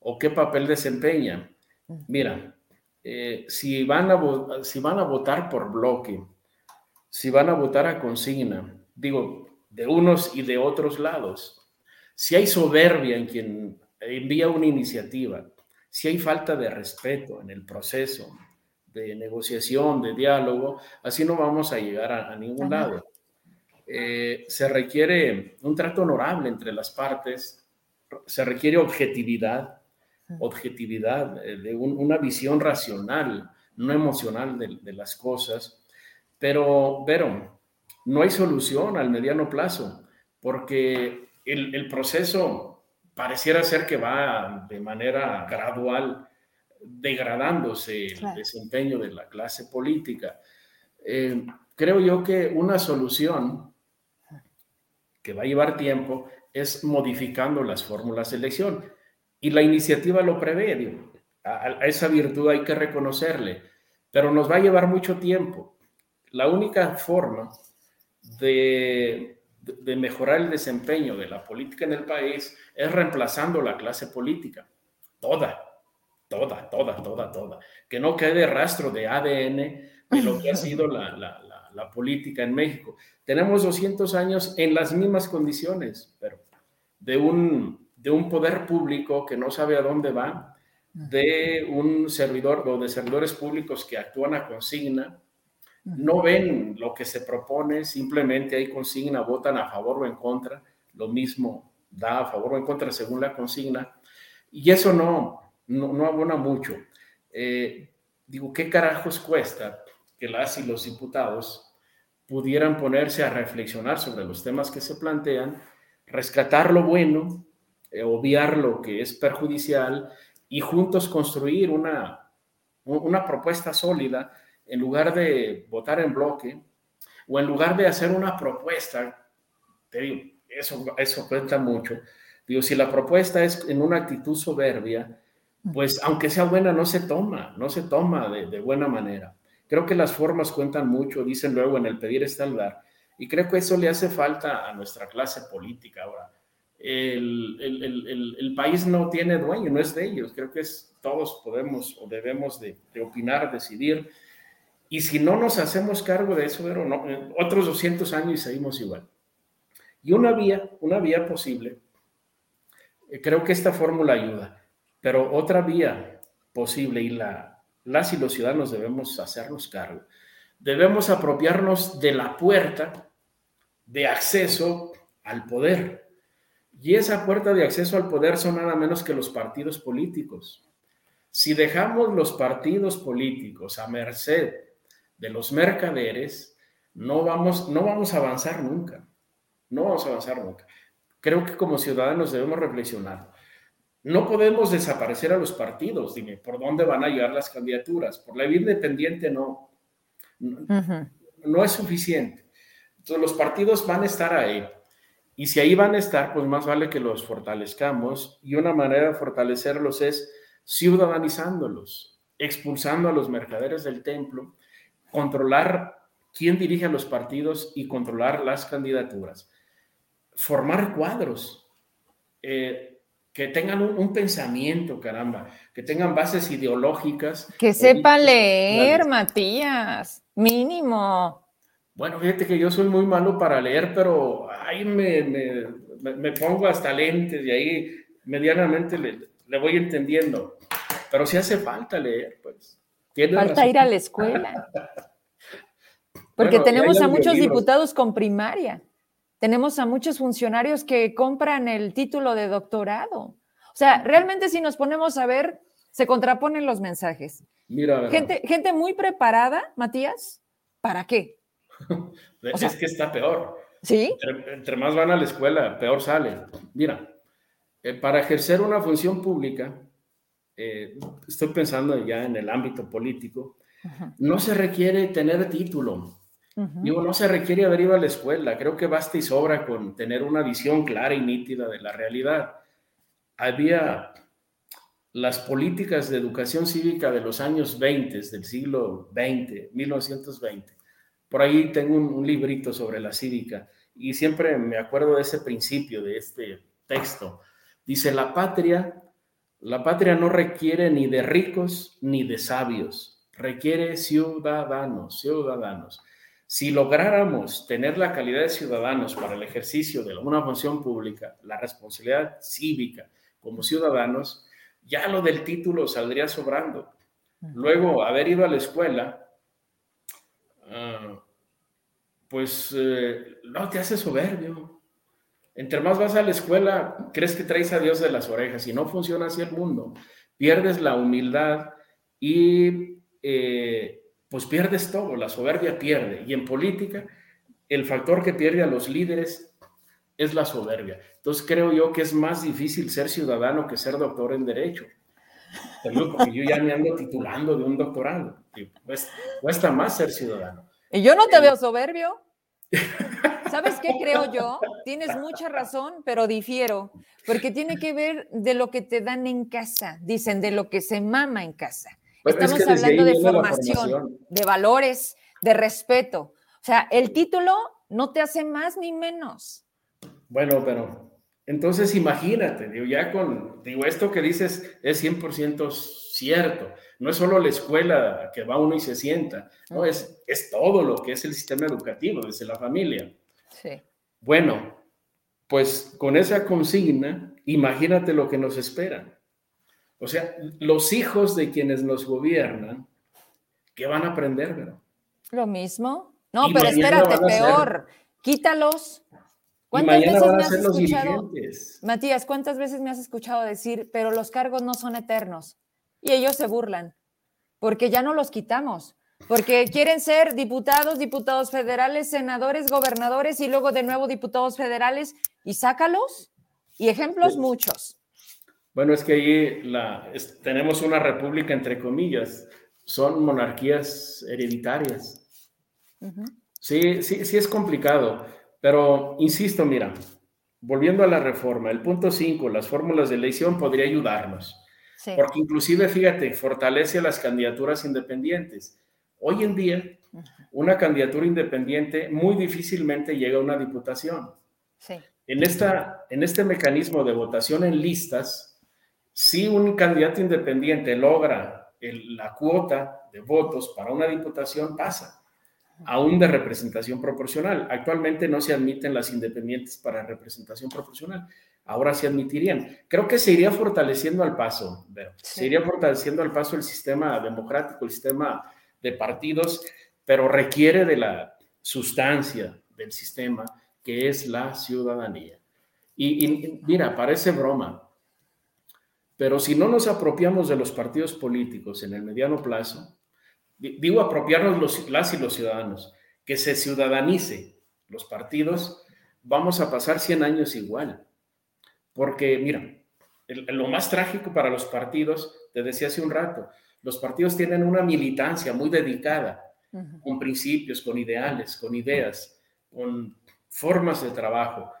o qué papel desempeña. Mm. Mira, eh, si, van a, si van a votar por bloque, si van a votar a consigna, digo, de unos y de otros lados, si hay soberbia en quien envía una iniciativa, si hay falta de respeto en el proceso de negociación, de diálogo, así no vamos a llegar a, ningún lado. Eh, se requiere un trato honorable entre las partes, se requiere objetividad, objetividad, eh, de una visión racional, no emocional de, las cosas. Pero, pero, no hay solución al mediano plazo, porque el, proceso pareciera ser que va de manera gradual degradándose el desempeño de la clase política. Eh, creo yo que una solución que va a llevar tiempo es modificando las fórmulas de elección. Y la iniciativa lo prevé, a, esa virtud hay que reconocerle, pero nos va a llevar mucho tiempo. La única forma de, de mejorar el desempeño de la política en el país es reemplazando la clase política, toda, toda, toda, toda, toda. Que no quede rastro de ADN de lo que ha sido la, la, política en México. Tenemos 200 años en las mismas condiciones, pero de un, de un poder público que no sabe a dónde va, de un servidor o de servidores públicos que actúan a consigna, no ven lo que se propone, simplemente hay consigna, votan a favor o en contra, lo mismo da a favor o en contra según la consigna, y eso no, no, abona mucho. Eh, digo, ¿qué carajos cuesta que las y los diputados pudieran ponerse a reflexionar sobre los temas que se plantean, rescatar lo bueno, eh, obviar lo que es perjudicial y juntos construir una, una propuesta sólida en lugar de votar en bloque o en lugar de hacer una propuesta, te digo, eso, eso cuenta mucho. Digo, si la propuesta es en una actitud soberbia, pues aunque sea buena, no se toma, no se toma de, buena manera. Creo que las formas cuentan mucho, dicen luego en el pedir está el dar, y creo que eso le hace falta a nuestra clase política ahora. El, el, el, país no tiene dueño, no es de ellos, creo que es, todos podemos o debemos de, de opinar, decidir, y si no nos hacemos cargo de eso, pero no, otros 200 años y seguimos igual. Y una vía, una vía posible, eh, creo que esta fórmula ayuda pero otra vía posible, y la, las y los ciudadanos debemos hacernos cargo, debemos apropiarnos de la puerta de acceso al poder. Y esa puerta de acceso al poder son nada menos que los partidos políticos. Si dejamos los partidos políticos a merced de los mercaderes, no vamos, no vamos a avanzar nunca. No vamos a avanzar nunca. Creo que como ciudadanos debemos reflexionar. No podemos desaparecer a los partidos, dime, ¿por dónde van a llegar las candidaturas? Por la vía independiente no. No es suficiente. Entonces los partidos van a estar ahí. Y si ahí van a estar, pues más vale que los fortalezcamos. Y una manera de fortalecerlos es ciudadanizándolos, expulsando a los mercaderes del templo, controlar quién dirige a los partidos y controlar las candidaturas. Formar cuadros. Eh, que tengan un, pensamiento, caramba, que tengan bases ideológicas. Que sepan leer, Matías, mínimo. Bueno, fíjate que yo soy muy malo para leer, pero ahí me, me, pongo hasta lentes y ahí medianamente le, le, voy entendiendo. Pero si hace falta leer, pues. Falta ir a la escuela. Porque tenemos a muchos diputados con primaria. Tenemos a muchos funcionarios que compran el título de doctorado. O sea, realmente si nos ponemos a ver, se contraponen los mensajes. Mira, gente, gente muy preparada, Matías, ¿para qué? es que está peor. Sí. Entre, más van a la escuela, peor sale. Mira, eh, para ejercer una función pública, eh, estoy pensando ya en el ámbito político, no se requiere tener título. Digo, no se requiere haber ido a la escuela, creo que basta y sobra con tener una visión clara y nítida de la realidad. Había las políticas de educación cívica de los años 20, del siglo 20, 1920. Por ahí tengo un, un librito sobre la cívica y siempre me acuerdo de ese principio, de este texto. Dice, la patria, la patria no requiere ni de ricos ni de sabios, requiere ciudadanos, ciudadanos. Si lográramos tener la calidad de ciudadanos para el ejercicio de una función pública, la responsabilidad cívica como ciudadanos, ya lo del título saldría sobrando. Luego, haber ido a la escuela, ah, pues eh, no te hace soberbio. Entre más vas a la escuela, crees que traes a Dios de las orejas y no funciona así el mundo. Pierdes la humildad y eh, pues pierdes todo, la soberbia pierde. Y en política, el factor que pierde a los líderes es la soberbia. Entonces creo yo que es más difícil ser ciudadano que ser doctor en derecho. Porque yo ya me ando titulando de un doctorado. pues, cuesta más ser ciudadano. Y yo no te veo soberbio. ¿Sabes qué creo yo? Tienes mucha razón, pero difiero, porque tiene que ver de lo que te dan en casa, dicen, de lo que se mama en casa. Estamos hablando de formación, de valores, de respeto. O sea, el título no te hace más ni menos. Bueno, pero entonces imagínate, digo, ya con, digo, esto que dices es 100% cierto. No es solo la escuela que va uno y se sienta, no, es, es todo lo que es el sistema educativo, desde la familia. Sí. Bueno, pues con esa consigna, imagínate lo que nos espera. O sea, los hijos de quienes nos gobiernan, ¿qué van a aprender, verdad? Lo mismo. No, pero espérate, peor. Quítalos. ¿Cuántas veces me has escuchado, Matías, cuántas veces me has escuchado decir, pero los cargos no son eternos? Y ellos se burlan, porque ya no los quitamos, porque quieren ser diputados, diputados federales, senadores, gobernadores y luego de nuevo diputados federales y sácalos. Y ejemplos muchos. Bueno, es que ahí la, tenemos una república entre comillas, son monarquías hereditarias. Sí, sí, sí es complicado, pero insisto, mira, volviendo a la reforma, el punto 5, las fórmulas de elección podría ayudarnos, porque inclusive, fíjate, fortalece las candidaturas independientes. Hoy en día, una candidatura independiente muy difícilmente llega a una diputación. En, esta, en este mecanismo de votación en listas, si un candidato independiente logra la cuota de votos para una diputación, pasa, aún de representación proporcional. Actualmente no se admiten las independientes para representación proporcional, ahora se admitirían. Creo que se iría fortaleciendo al paso, se iría fortaleciendo al paso el sistema democrático, el sistema de partidos, pero requiere de la sustancia del sistema, que es la ciudadanía. Y, y mira, parece broma, pero si no nos apropiamos de los partidos políticos en el mediano plazo, digo apropiarnos los, las y los ciudadanos, que se ciudadanice los partidos, vamos a pasar 100 años igual. Porque, mira, lo más trágico para los partidos, te decía hace un rato, los partidos tienen una militancia muy dedicada, con principios, con ideales, con ideas, con formas de trabajo.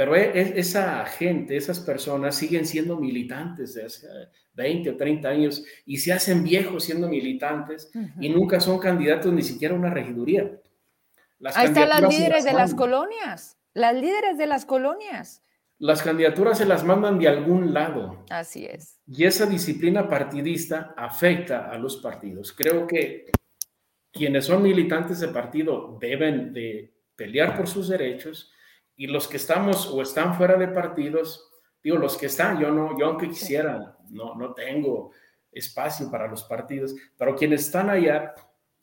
Pero e, e, esa gente, esas personas siguen siendo militantes de hace 20 o 30 años y se hacen viejos siendo militantes y nunca son candidatos ni siquiera a una regiduría. Ahí están las líderes de las colonias, las líderes de las colonias. Las candidaturas se las mandan de algún lado. Así es. Y esa disciplina partidista afecta a los partidos. Creo que quienes son militantes de partido deben de pelear por sus derechos y los que estamos o están fuera de partidos, digo, los que están, yo no, yo aunque quisiera, no, no tengo espacio para los partidos, pero quienes están allá,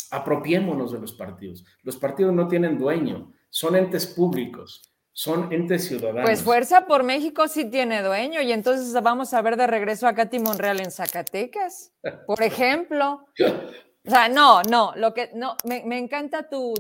apropiémonos de los partidos. Los partidos no tienen dueño, son entes públicos, son entes ciudadanos. Pues Fuerza por México sí tiene dueño y entonces vamos a ver de regreso a Katy Monreal en Zacatecas, por ejemplo. O sea, no, no, lo que no, me, encanta tu,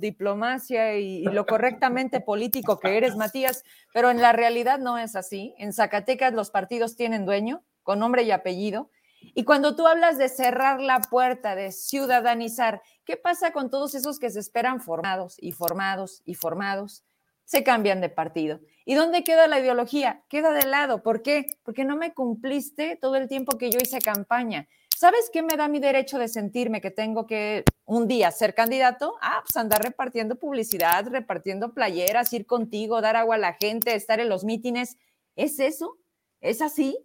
diplomacia y, lo correctamente político que eres, Matías, pero en la realidad no es así. En Zacatecas los partidos tienen dueño, con nombre y apellido. Y cuando tú hablas de cerrar la puerta, de ciudadanizar, ¿qué pasa con todos esos que se esperan formados y formados y formados? Se cambian de partido. ¿Y dónde queda la ideología? Queda de lado. ¿Por qué? Porque no me cumpliste todo el tiempo que yo hice campaña. ¿Sabes qué me da mi derecho de sentirme que tengo que un día ser candidato? Ah, pues andar repartiendo publicidad, repartiendo playeras, ir contigo, dar agua a la gente, estar en los mítines. ¿Es eso? ¿Es así?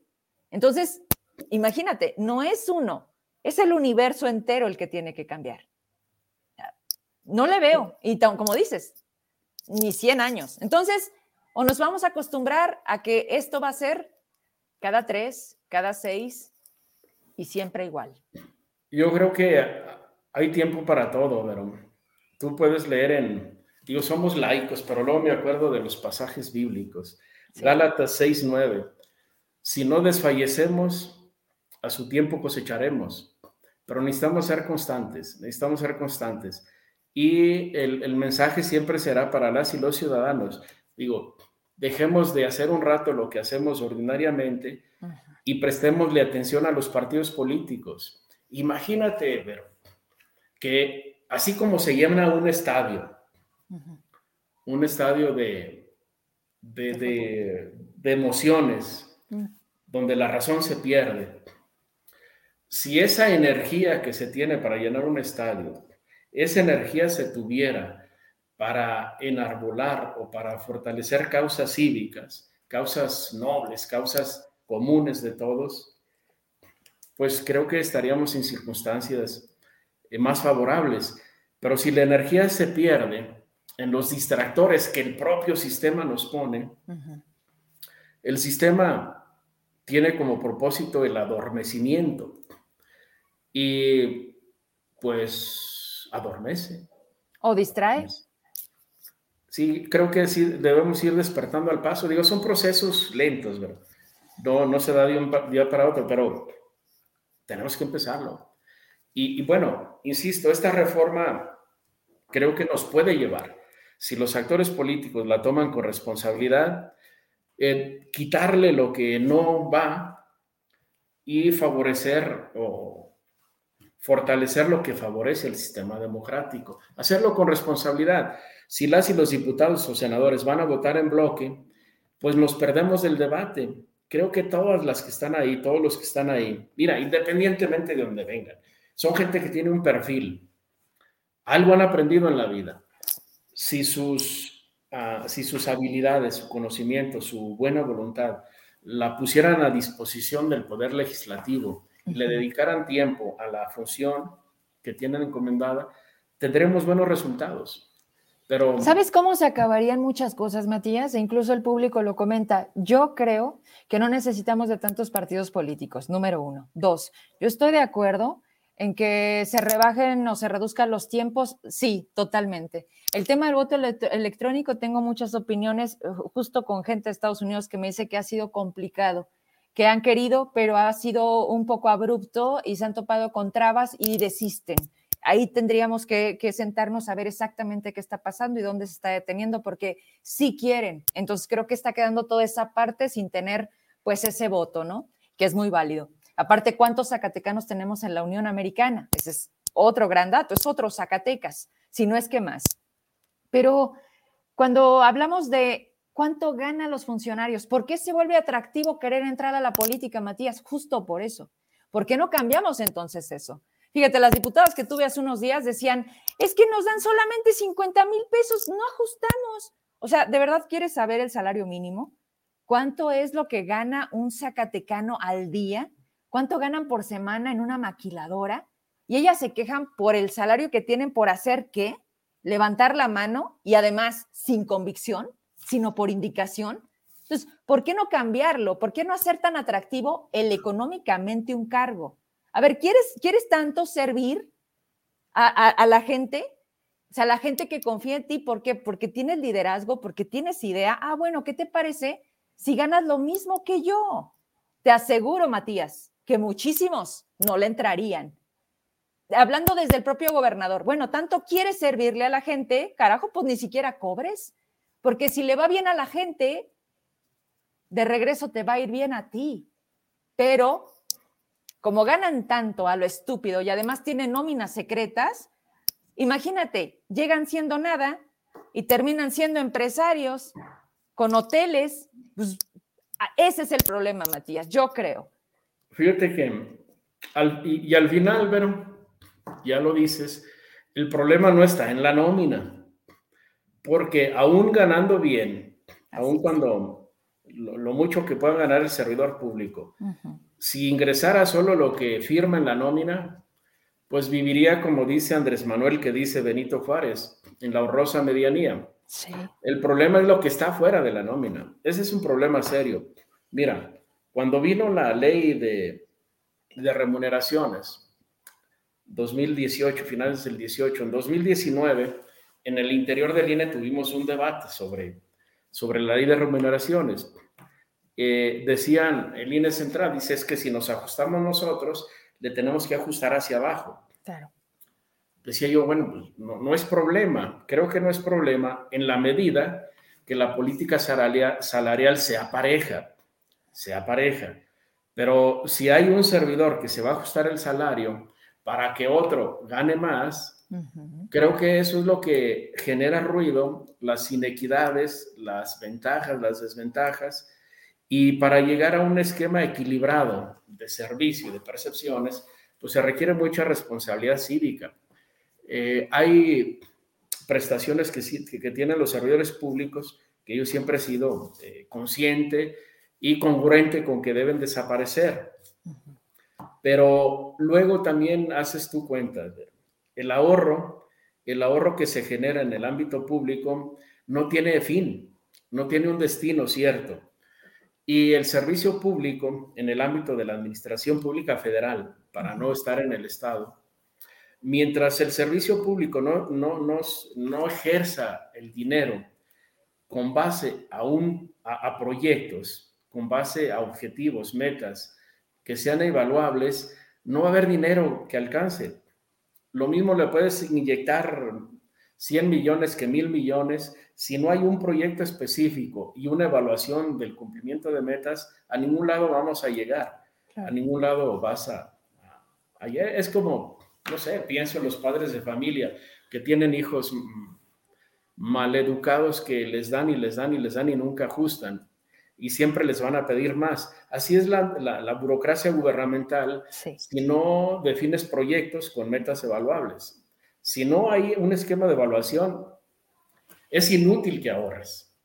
Entonces, imagínate, no es uno, es el universo entero el que tiene que cambiar. No le veo, y como dices, ni 100 años. Entonces, o nos vamos a acostumbrar a que esto va a ser cada tres, cada seis, y siempre igual. Yo creo que hay tiempo para todo, pero tú puedes leer en digo, somos laicos, pero luego me acuerdo de los pasajes bíblicos. Gálatas 6:9. Si no desfallecemos, a su tiempo cosecharemos, pero necesitamos ser constantes, necesitamos ser constantes. Y el, el mensaje siempre será para las y los ciudadanos. Digo, dejemos de hacer un rato lo que hacemos ordinariamente y prestémosle atención a los partidos políticos. Imagínate, Vero, que así como se llena un estadio, un estadio de, de, emociones, mm. donde la razón se pierde, si esa energía que se tiene para llenar un estadio, esa energía se tuviera para enarbolar o para fortalecer causas cívicas, causas nobles, causas comunes de todos, pues creo que estaríamos en circunstancias eh, más favorables. Pero si la energía se pierde en los distractores que el propio sistema nos pone, el sistema tiene como propósito el adormecimiento y pues adormece. ¿O distrae? Sí, creo que debemos ir despertando al paso. Digo, son procesos lentos, ¿verdad? No, no se da de un día para otro, pero tenemos que empezarlo. Y, bueno, insisto, esta reforma creo que nos puede llevar, si los actores políticos la toman con responsabilidad, eh, quitarle lo que no va y favorecer o fortalecer lo que favorece el sistema democrático. Hacerlo con responsabilidad. Si las y los diputados o senadores van a votar en bloque, pues nos perdemos del debate. Creo que todas las que están ahí, todos los que están ahí, mira, independientemente de donde vengan, son gente que tiene un perfil. Algo han aprendido en la vida. Si sus, ah, si sus habilidades, su conocimiento, su buena voluntad la pusieran a disposición del Poder Legislativo y le dedicaran tiempo a la función que tienen encomendada, tendremos buenos resultados. ¿Sabes cómo se acabarían muchas cosas, Matías? E incluso el público lo comenta. Yo creo que no necesitamos de tantos partidos políticos, número uno. Dos, yo estoy de acuerdo en que se rebajen o se reduzcan los tiempos, sí, totalmente. El tema del voto electrónico, tengo muchas opiniones, eh, justo con gente de Estados Unidos que me dice que ha sido complicado, que han querido, pero ha sido un poco abrupto y se han topado con trabas y desisten. Ahí tendríamos que, sentarnos a ver exactamente qué está pasando y dónde se está deteniendo, porque sí quieren. Entonces creo que está quedando toda esa parte sin tener pues ese voto, ¿no? Que es muy válido. Aparte, ¿cuántos zacatecanos tenemos en la Unión Americana? Ese es otro gran dato, es otro Zacatecas, si no es que más. Pero cuando hablamos de cuánto ganan los funcionarios, ¿por qué se vuelve atractivo querer entrar a la política, Matías? Justo por eso. ¿Por qué no cambiamos entonces eso? Fíjate, las diputadas que tuve hace unos días decían, es que nos dan solamente 50 mil pesos, no ajustamos. O sea, ¿de verdad quieres saber el salario mínimo? ¿Cuánto es lo que gana un zacatecano al día? cuánto ganan por semana en una maquiladora y ellas se quejan por el salario que tienen por hacer qué, levantar la mano y además sin convicción, sino por indicación. Entonces, ¿por qué no cambiarlo? ¿Por qué no hacer tan atractivo el económicamente un cargo? A ver, ¿quieres, ¿quieres tanto servir a, la gente? O sea, la gente que confía en ti, ¿por qué? Porque tienes liderazgo, porque tienes idea. Ah, bueno, ¿qué te parece si ganas lo mismo que yo? Te aseguro, Matías, que muchísimos no le entrarían. Hablando desde el propio gobernador, bueno, tanto quieres servirle a la gente, carajo, pues ni siquiera cobres, porque si le va bien a la gente, de regreso te va a ir bien a ti. Pero como ganan tanto a lo estúpido y además tienen nóminas secretas, imagínate, llegan siendo nada y terminan siendo empresarios con hoteles. Pues, ese es el problema, Matías, yo creo. Fíjate que, y, al final, pero ya lo dices, el problema no está en la nómina, porque aún ganando bien, aún cuando lo, mucho que pueda ganar el servidor público, si ingresara solo lo que firma en la nómina, pues viviría como dice Andrés Manuel, que dice Benito Juárez, en la honrosa medianía. El problema es lo que está fuera de la nómina. Ese es un problema serio. Mira, cuando vino la ley de, de remuneraciones, 2018, finales del 18, en 2019, en el interior del INE tuvimos un debate sobre, sobre la ley de remuneraciones. Eh, decían, el INE central dice es que si nos ajustamos nosotros, le tenemos que ajustar hacia abajo. Claro. Decía yo, bueno, pues, no, no, es problema, creo que no es problema en la medida que la política salarial, salarial sea pareja, sea pareja. Pero si hay un servidor que se va a ajustar el salario para que otro gane más, creo que eso es lo que genera ruido, las inequidades, las ventajas, las desventajas, y para llegar a un esquema equilibrado de servicio y de percepciones, pues se requiere mucha responsabilidad cívica. Eh, hay prestaciones que, que tienen los servidores públicos que yo siempre he sido eh, consciente y congruente con que deben desaparecer. Pero luego también haces tu cuenta. El ahorro, el ahorro que se genera en el ámbito público no tiene fin, no tiene un destino cierto. Y el servicio público en el ámbito de la administración pública federal, para no estar en el Estado, mientras el servicio público no, no, no, no ejerza el dinero con base a, un, a, proyectos, con base a objetivos, metas que sean evaluables, no va a haber dinero que alcance. Lo mismo le puedes inyectar 100 millones que mil millones. Si no hay un proyecto específico y una evaluación del cumplimiento de metas, a ningún lado vamos a llegar. A ningún lado vas a, a, Es como, no sé, pienso en los padres de familia que tienen hijos maleducados que les dan y les dan y les dan y nunca ajustan y siempre les van a pedir más. Así es la, burocracia gubernamental si no defines proyectos con metas evaluables. Si no hay un esquema de evaluación, es inútil que ahorres.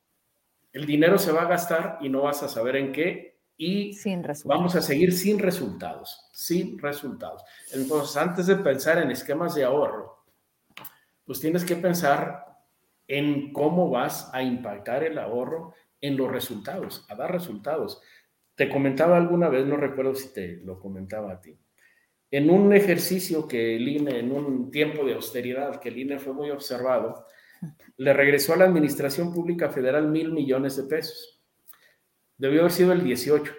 El dinero se va a gastar y no vas a saber en qué y vamos a seguir sin resultados, sin resultados. Entonces, antes de pensar en esquemas de ahorro, pues tienes que pensar en cómo vas a impactar el ahorro en los resultados, a dar resultados. Te comentaba alguna vez, no recuerdo si te lo comentaba a ti, en un ejercicio que el INE, en un tiempo de austeridad, que el INE fue muy observado, le regresó a la Administración Pública Federal mil millones de pesos. Debió haber sido el 18,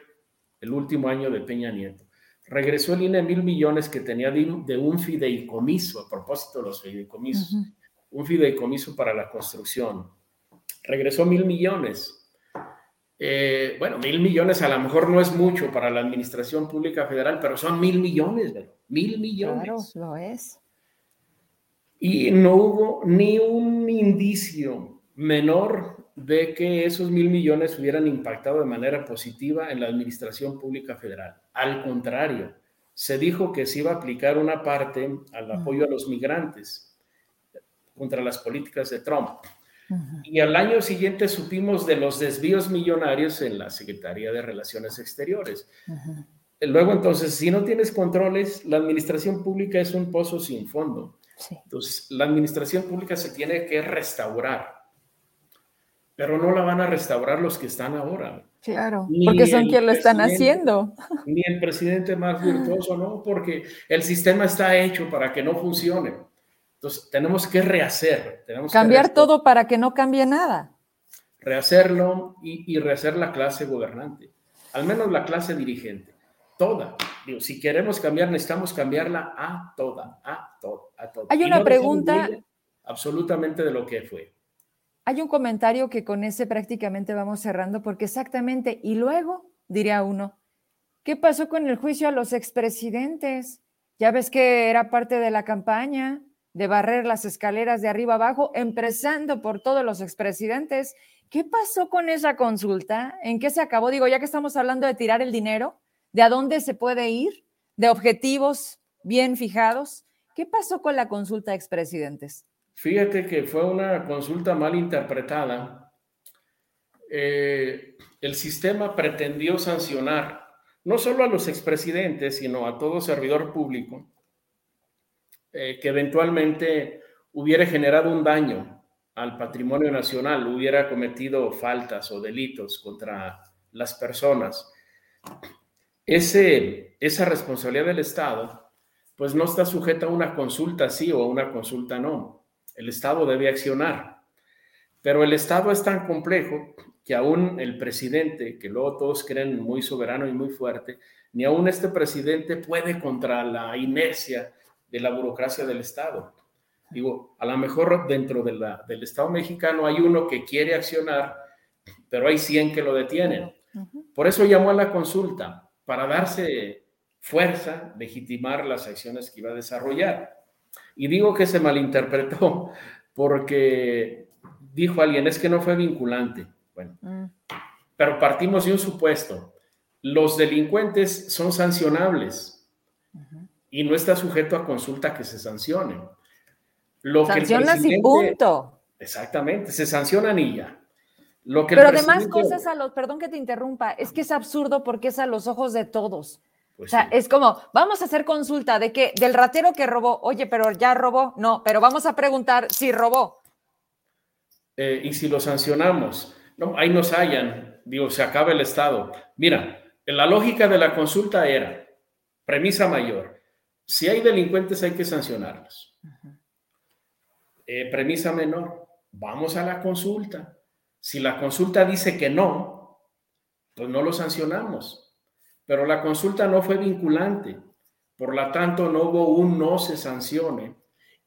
el último año de Peña Nieto. Regresó el INE mil millones que tenía de, un fideicomiso, a propósito de los fideicomisos un fideicomiso para la construcción. Regresó mil millones. Eh, bueno, mil millones a lo mejor no es mucho para la Administración Pública Federal, pero son mil millones, mil millones. Claro, lo es. Y no hubo ni un indicio menor de que esos mil millones hubieran impactado de manera positiva en la Administración Pública Federal. Al contrario, se dijo que se iba a aplicar una parte al apoyo a los migrantes contra las políticas de Trump. Y al año siguiente supimos de los desvíos millonarios en la Secretaría de Relaciones Exteriores. Luego, entonces, si no tienes controles, la administración pública es un pozo sin fondo. Entonces, la administración pública se tiene que restaurar, pero no la van a restaurar los que están ahora. Claro, porque son quienes lo están haciendo. Ni el presidente más virtuoso, ¿no? Porque el sistema está hecho para que no funcione. Entonces, tenemos que rehacer. Tenemos Cambiar todo para que no cambie nada. Rehacerlo y, rehacer la clase gobernante, al menos la clase dirigente, toda. Digo, si queremos cambiar, necesitamos cambiarla a toda, a toda, a toda. Hay una pregunta. Absolutamente de lo que fue. Hay un comentario que con ese prácticamente vamos cerrando, porque exactamente, y luego diría uno, ¿qué pasó con el juicio a los expresidentes? Ya ves que era parte de la campaña de barrer las escaleras de arriba abajo, empezando por todos los expresidentes. ¿Qué pasó con esa consulta? ¿En qué se acabó? Digo, ya que estamos hablando de tirar el dinero, ¿de a dónde se puede ir? ¿De objetivos bien fijados? ¿Qué pasó con la consulta a expresidentes? Fíjate que fue una consulta mal interpretada. Eh, el sistema pretendió sancionar no solo a los expresidentes, sino a todo servidor público eh, que eventualmente hubiera generado un daño al patrimonio nacional, hubiera cometido faltas o delitos contra las personas. Ese, esa responsabilidad del Estado, pues no está sujeta a una consulta sí o a una consulta no. El Estado debe accionar. Pero el Estado es tan complejo que aún el presidente, que luego todos creen muy soberano y muy fuerte, ni aún este presidente puede contra la inercia de la burocracia del Estado. Digo, a lo mejor dentro de la, del Estado mexicano hay uno que quiere accionar, pero hay 100 que lo detienen. Por eso llamó a la consulta, para darse fuerza, legitimar las acciones que iba a desarrollar. Y digo que se malinterpretó porque dijo alguien, es que no fue vinculante. Bueno, mm. pero partimos de un supuesto. Los delincuentes son sancionables y no está sujeto a consulta que se sancione. Lo Sancionas y punto. Exactamente, se sancionan y ya. Lo que Pero además cosas a los, perdón que te interrumpa, es que es absurdo porque es a los ojos de todos. Pues o sea, es como, vamos a hacer consulta de que del ratero que robó, oye, pero ya robó, no, pero vamos a preguntar si robó. Eh, y si lo sancionamos, no, ahí nos hallan, digo, se acaba el Estado. Mira, la lógica de la consulta era, premisa mayor, si hay delincuentes hay que sancionarlos. Eh, premisa menor, vamos a la consulta. Si la consulta dice que no, pues no lo sancionamos. Pero la consulta no fue vinculante. Por lo tanto, no hubo un no se sancione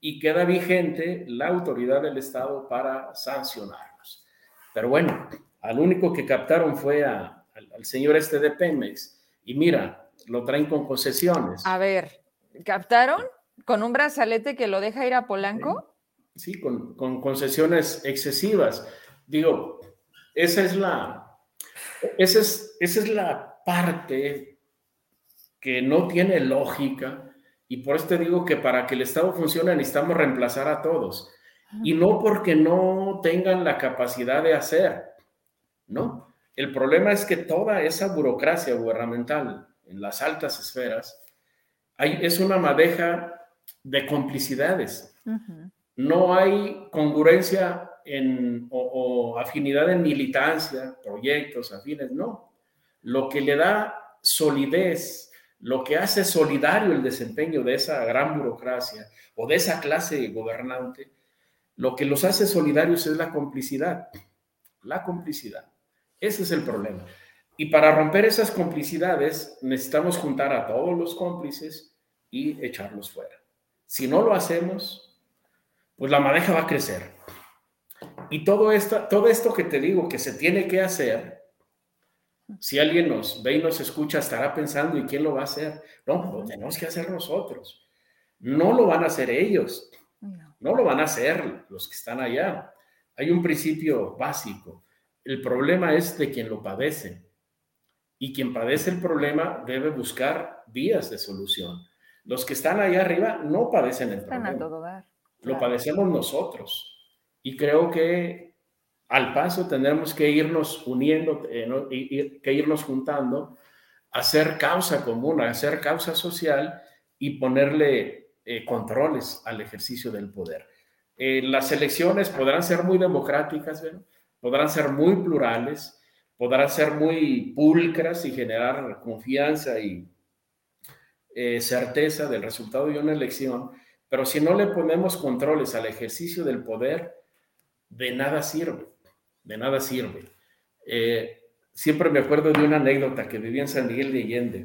y queda vigente la autoridad del Estado para sancionarlos. Pero bueno, al único que captaron fue al, señor este de Pemex. Y mira, lo traen con concesiones. A ver, ¿captaron? ¿Con un brazalete que lo deja ir a Polanco? Sí, con, concesiones excesivas. Digo, esa es la, esa es, esa es la parte que no tiene lógica y por eso te digo que para que el Estado funcione necesitamos reemplazar a todos. Y no porque no tengan la capacidad de hacer, ¿no? El problema es que toda esa burocracia gubernamental en las altas esferas hay, es una madeja de complicidades. No hay congruencia en, o, afinidad en militancia, proyectos afines, no. Lo que le da solidez, lo que hace solidario el desempeño de esa gran burocracia o de esa clase gobernante, lo que los hace solidarios es la complicidad. La complicidad. Ese es el problema. Y para romper esas complicidades necesitamos juntar a todos los cómplices y echarlos fuera. Si no lo hacemos, pues la madeja va a crecer. Y todo esto, todo esto que te digo que se tiene que hacer, si alguien nos ve y nos escucha, estará pensando, ¿y quién lo va a hacer? No, lo tenemos que hacer nosotros. No lo van a hacer ellos. No lo van a hacer los que están allá. Hay un principio básico. El problema es de quien lo padece. Y quien padece el problema debe buscar vías de solución. Los que están allá arriba no padecen el problema. Lo padecemos nosotros. Y creo que al paso tendremos que irnos uniendo, eh, que irnos juntando, hacer causa común, hacer causa social y ponerle eh, controles al ejercicio del poder. Eh, las elecciones podrán ser muy democráticas, podrán ser muy plurales, podrán ser muy pulcras y generar confianza y certeza del resultado de una elección, pero si no le ponemos controles al ejercicio del poder, de nada sirve, de nada sirve. Eh, siempre me acuerdo de una anécdota que vivía en San Miguel de Allende.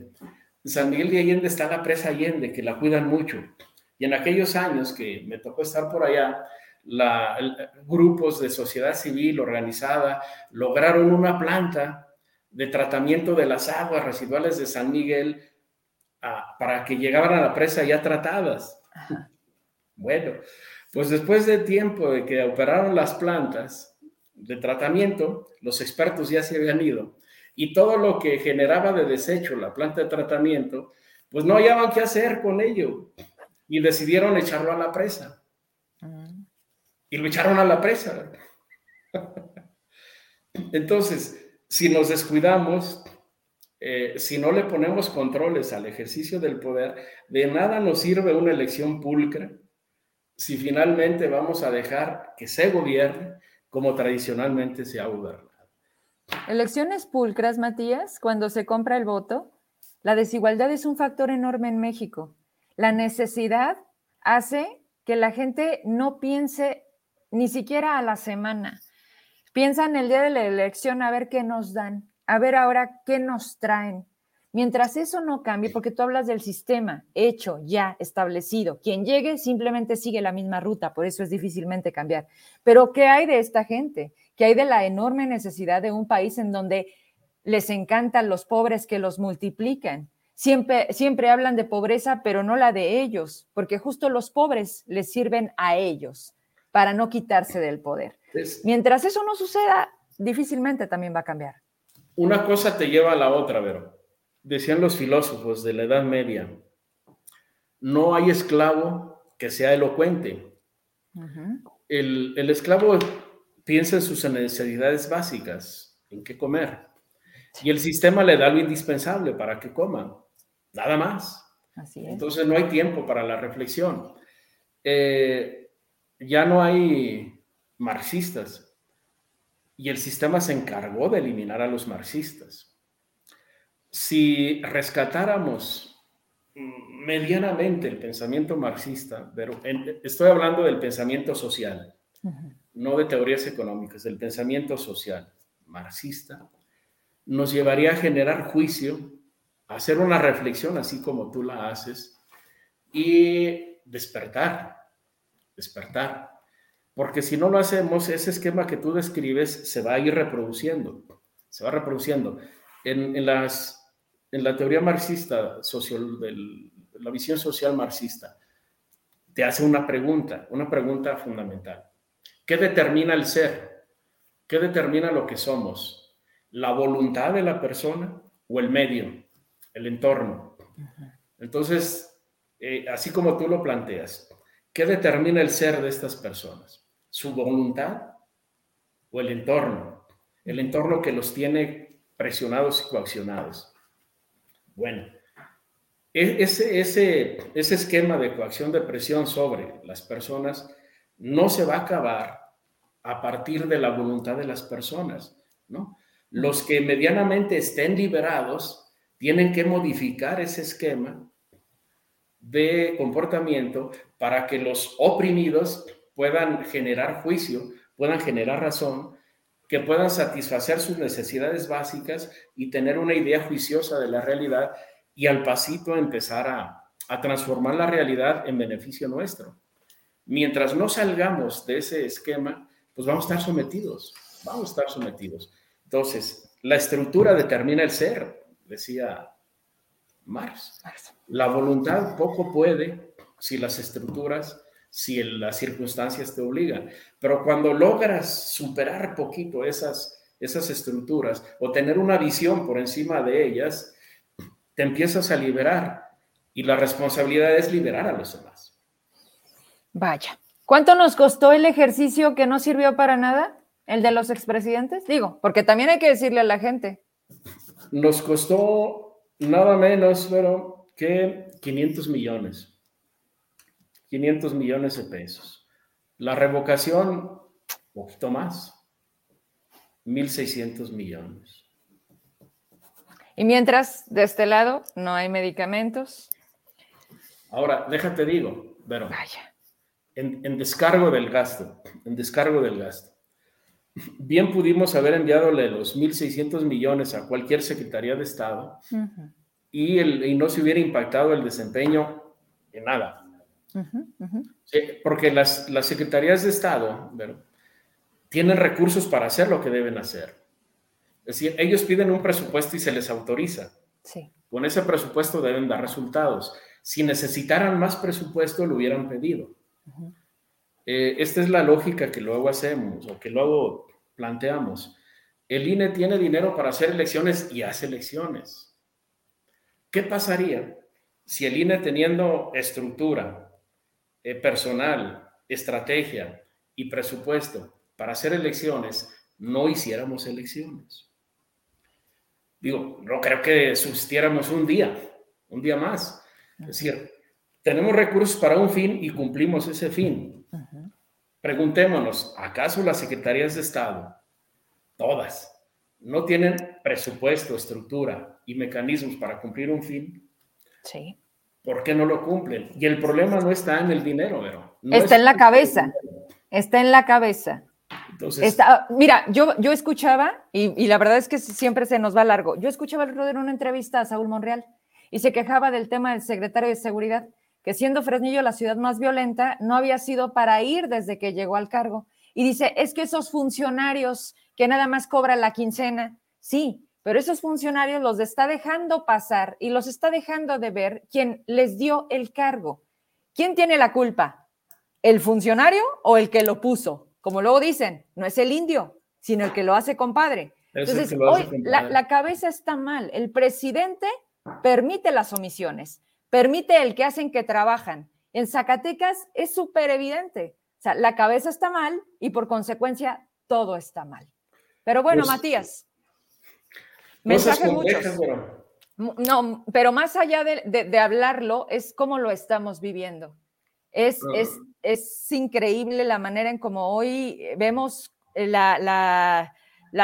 En San Miguel de Allende está la presa Allende, que la cuidan mucho. Y en aquellos años que me tocó estar por allá, grupos de sociedad civil organizada lograron una planta de tratamiento de las aguas residuales de San Miguel ah, para que llegaran a la presa ya tratadas. Bueno, pues después de tiempo de que operaron las plantas de tratamiento, los expertos ya se habían ido y todo lo que generaba de desecho la planta de tratamiento, pues no hallaban qué hacer con ello y decidieron echarlo a la presa. Y lo echaron a la presa. Entonces, si nos descuidamos, eh, si no le ponemos controles al ejercicio del poder, de nada nos sirve una elección pulcra si finalmente vamos a dejar que se gobierne como tradicionalmente se ha gobernado. Elecciones pulcras, Matías, cuando se compra el voto, la desigualdad es un factor enorme en México. La necesidad hace que la gente no piense ni siquiera a la semana. Piensa en el día de la elección a ver qué nos dan, a ver ahora qué nos traen. Mientras eso no cambie, porque tú hablas del sistema hecho, ya establecido, quien llegue simplemente sigue la misma ruta, por eso es difícilmente cambiar. Pero ¿qué hay de esta gente? ¿Qué hay de la enorme necesidad de un país en donde les encantan los pobres que los multiplican? Siempre, siempre hablan de pobreza, pero no la de ellos, porque justo los pobres les sirven a ellos para no quitarse del poder. Mientras eso no suceda, difícilmente también va a cambiar. Una cosa te lleva a la otra, Vero decían los filósofos de la Edad Media, no hay esclavo que sea elocuente. el, el, esclavo piensa en sus necesidades básicas, en qué comer. Y el sistema le da lo indispensable para que coma, nada más. Entonces no hay tiempo para la reflexión. Eh, ya no hay marxistas. Y el sistema se encargó de eliminar a los marxistas si rescatáramos medianamente el pensamiento marxista, pero estoy hablando del pensamiento social, no de teorías económicas, del pensamiento social marxista, nos llevaría a generar juicio, a hacer una reflexión así como tú la haces y despertar, despertar. Porque si no lo hacemos, ese esquema que tú describes se va a ir reproduciendo, se va reproduciendo. En, en las en la teoría marxista, social, la visión social marxista, te hace una pregunta, una pregunta fundamental. ¿Qué determina el ser? ¿Qué determina lo que somos? ¿La voluntad de la persona o el medio, el entorno? Entonces, eh, así como tú lo planteas, ¿qué determina el ser de estas personas? ¿Su voluntad o el entorno? El entorno que los tiene presionados y coaccionados. Bueno, e-, ese, ese, ese esquema de coacción de presión sobre las personas no se va a acabar a partir de la voluntad de las personas, ¿no? Los que medianamente estén liberados tienen que modificar ese esquema de comportamiento para que los oprimidos puedan generar juicio, puedan generar razón, que puedan satisfacer sus necesidades básicas y tener una idea juiciosa de la realidad y al pasito empezar a, transformar la realidad en beneficio nuestro. Mientras no salgamos de ese esquema, pues vamos a estar sometidos, vamos a estar sometidos. Entonces, la estructura determina el ser, decía Marx. La voluntad poco puede si las estructuras si las circunstancias te obligan. Pero cuando logras superar poquito esas, esas estructuras o tener una visión por encima de ellas, te empiezas a liberar y la responsabilidad es liberar a los demás. Vaya, ¿cuánto nos costó el ejercicio que no sirvió para nada? ¿El de los expresidentes? Digo, porque también hay que decirle a la gente. Nos costó nada menos, pero que 500 millones. 500 millones de pesos. La revocación, un poquito más, 1.600 millones. Y mientras, de este lado, no hay medicamentos. Ahora, déjate digo, pero. En, descargo del gasto, en descargo del gasto. Bien pudimos haber enviadole los 1.600 millones a cualquier Secretaría de Estado y, el, y no se hubiera impactado el desempeño en nada porque las, las, secretarías de Estado tienen recursos para hacer lo que deben hacer. Es decir, ellos piden un presupuesto y se les autoriza. Con ese presupuesto deben dar resultados. Si necesitaran más presupuesto, lo hubieran pedido. Eh, esta es la lógica que luego hacemos o que luego planteamos. El INE tiene dinero para hacer elecciones y hace elecciones. ¿Qué pasaría si el INE teniendo estructura, eh, personal, estrategia y presupuesto para hacer elecciones, no hiciéramos elecciones. Digo, no creo que subsistiéramos un día, un día más. Es decir, tenemos recursos para un fin y cumplimos ese fin. Preguntémonos, ¿acaso las secretarías de Estado, todas, no tienen presupuesto, estructura y mecanismos para cumplir un fin? Sí. ¿Por qué no lo cumplen? Y el problema no está en el dinero, pero está en la cabeza. Está en la cabeza. Entonces, mira, yo, yo escuchaba, y, la verdad es que siempre se nos va largo, yo escuchaba el en una entrevista a Saúl Monreal y se quejaba del tema del secretario de Seguridad, que siendo Fresnillo la ciudad más violenta, no había sido para ir desde que llegó al cargo. Y dice, es que esos funcionarios que nada más cobran la quincena, sí, pero esos funcionarios los está dejando pasar y los está dejando de ver quien les dio el cargo. ¿Quién tiene la culpa? ¿El funcionario o el que lo puso? Como luego dicen, no es el indio, sino el que lo hace compadre. Entonces, hoy la, cabeza está mal. El presidente permite las omisiones, permite el que hacen que trabajan. En Zacatecas es súper evidente. O sea, la cabeza está mal y por consecuencia todo está mal. Pero bueno, pues, Matías, mensajes muchos. No, pero más allá de, hablarlo, es cómo lo estamos viviendo. Es, es, es increíble la manera en cómo hoy vemos la,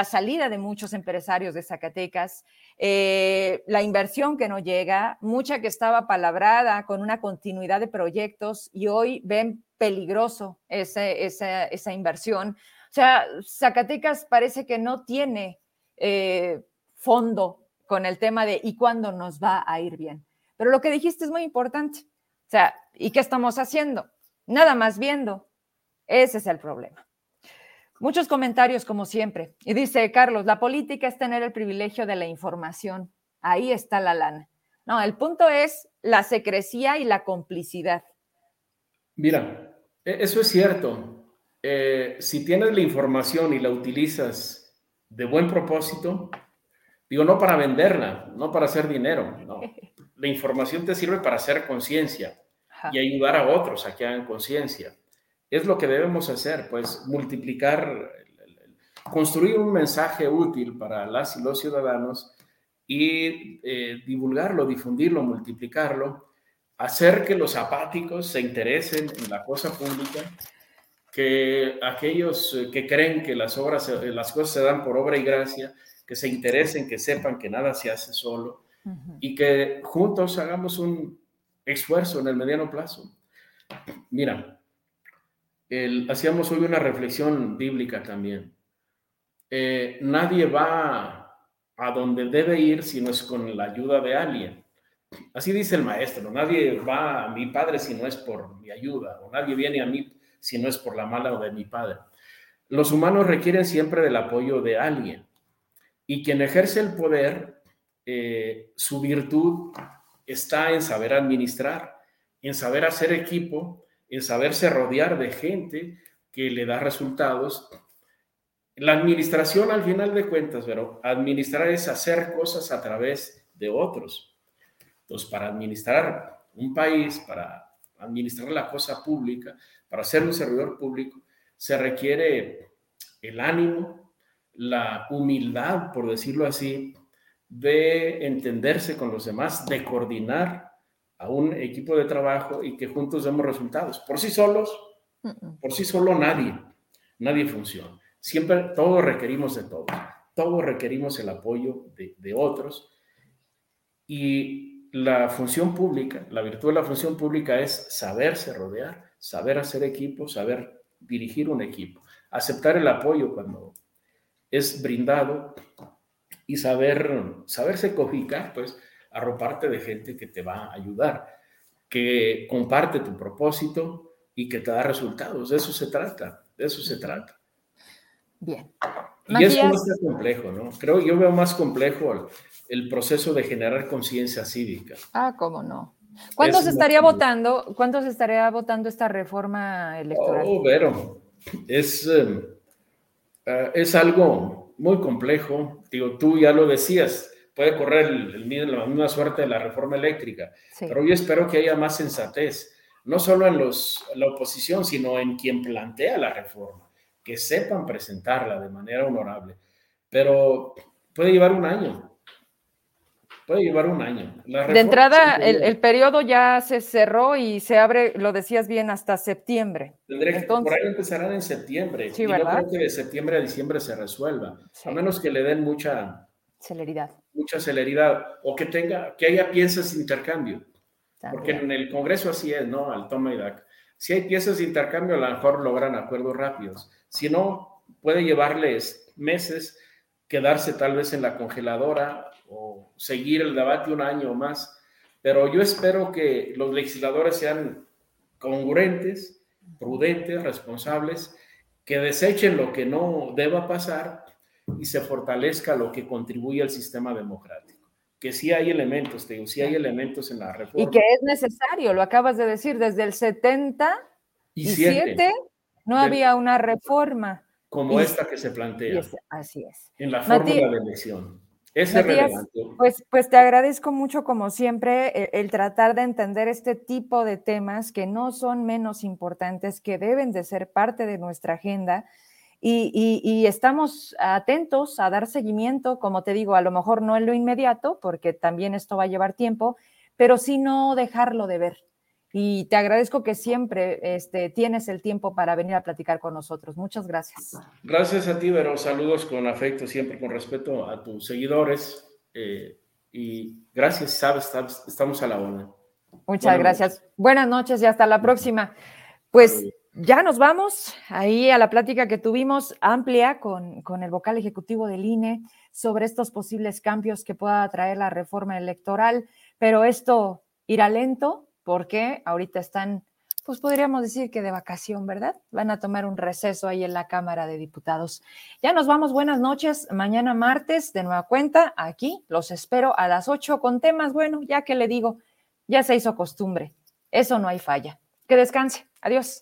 salida de muchos empresarios de Zacatecas, eh, la inversión que no llega, mucha que estaba palabrada con una continuidad de proyectos y hoy ven peligroso esa, inversión. O sea, Zacatecas parece que no tiene eh, fondo con el tema de y cuándo nos va a ir bien. Pero lo que dijiste es muy importante. O sea, ¿y qué estamos haciendo? nada más viendo. Ese es el problema. Muchos comentarios, como siempre. Y dice Carlos, la política es tener el privilegio de la información. Ahí está la lana. No, el punto es la secrecía y la complicidad. Mira, e, eso es cierto. Eh, si tienes la información y la utilizas de buen propósito, digo, no para venderla, no para hacer dinero, no. La información te sirve para hacer conciencia y ayudar a otros a que hagan conciencia. Es lo que debemos hacer, pues multiplicar, construir un mensaje útil para las y los ciudadanos y eh, divulgarlo, difundirlo, multiplicarlo, hacer que los apáticos se interesen en la cosa pública, que aquellos eh, que creen que las obras, eh, las cosas se dan por obra y gracia, que se interesen, que sepan que nada se hace solo y que juntos hagamos un, esfuerzo en el mediano plazo. Mira, hacíamos hoy una reflexión bíblica también. Eh, nadie va a donde debe ir si no es con la ayuda de alguien. Así dice el maestro, nadie va a mi padre si no es por mi ayuda, o nadie viene a mí si no es por la mala de mi padre. Los humanos requieren siempre del apoyo de alguien. Y quien ejerce el poder, eh, su virtud está en saber administrar, en saber hacer equipo, en saberse rodear de gente que le da resultados. La administración, al final de cuentas, pero administrar es hacer cosas a través de otros. Entonces, para administrar un país, para administrar la cosa pública, para ser un servidor público, se requiere el ánimo, la humildad, por decirlo así, de entenderse con los demás, de coordinar a un equipo de trabajo y que juntos demos resultados. Por sí solos, por sí solo nadie, nadie funciona. Siempre todos requerimos de todos, todos requerimos el apoyo de, de otros y la función pública, la virtud de la función pública es saberse rodear, saber hacer equipo, saber dirigir un equipo, aceptar el apoyo cuando es brindado y saber, saberse cojicar, pues, arroparte de gente que te va a ayudar, que comparte tu propósito y que te da resultados. De eso se trata, de eso se trata. Bien. Y eso no complejo, ¿no? Creo, yo veo más complejo el, proceso de generar conciencia cívica. Ah, cómo no. ¿Cuándo se estaría votando? ¿Cuándo se estaría votando esta reforma electoral? Oh, pero es, eh, eh, es algo muy complejo. Digo, tú ya lo decías, puede correr el, la misma suerte de la reforma eléctrica, pero yo espero que haya más sensatez, no solo en los, la oposición, sino en quien plantea la reforma, que sepan presentarla de manera honorable. Pero puede llevar un año, Puede llevar un año. de entrada, el, periodo ya se cerró y se abre, lo decías bien, hasta septiembre. Entonces, por ahí empezarán en septiembre. Sí, y no creo que de septiembre a diciembre se resuelva, a menos que le den mucha celeridad. Mucha celeridad o que tenga, que haya piezas de intercambio. Porque en el Congreso así es, ¿no? Al toma y daca. Si hay piezas de intercambio, a lo mejor logran acuerdos rápidos. Si no, puede llevarles meses quedarse tal vez en la congeladora o seguir el debate un año o más. Pero yo espero que los legisladores sean congruentes, prudentes, responsables, que desechen lo que no deba pasar y se fortalezca lo que contribuye al sistema democrático. Que sí hay elementos, te digo, sí hay elementos en la reforma. Y que es necesario, lo acabas de decir, desde el 77 no había una reforma. Como esta que se plantea. así es. En la fórmula de elección. Es Pues, pues te agradezco mucho, como siempre, el, el, tratar de entender este tipo de temas que no son menos importantes, que deben de ser parte de nuestra agenda y, estamos atentos a dar seguimiento, como te digo, a lo mejor no en lo inmediato, porque también esto va a llevar tiempo, pero sí no dejarlo de ver. Y te agradezco que siempre este, tienes el tiempo para venir a platicar con nosotros. Muchas gracias. Gracias a ti, Vero. Saludos con afecto, siempre con respeto a tus seguidores. Eh, y gracias, sabes, estamos a la hora. Muchas gracias. Buenas noches y hasta la próxima. Pues ya nos vamos ahí a la plática que tuvimos amplia con, con, el vocal ejecutivo del INE sobre estos posibles cambios que pueda traer la reforma electoral, pero esto irá lento porque ahorita están, pues podríamos decir que de vacación, ¿verdad? Van a tomar un receso ahí en la Cámara de Diputados. Ya nos vamos, buenas noches. Mañana martes, de nueva cuenta, aquí los espero a las 8 con temas, bueno, ya que le digo, ya se hizo costumbre, eso no hay falla. Que descanse. Adiós.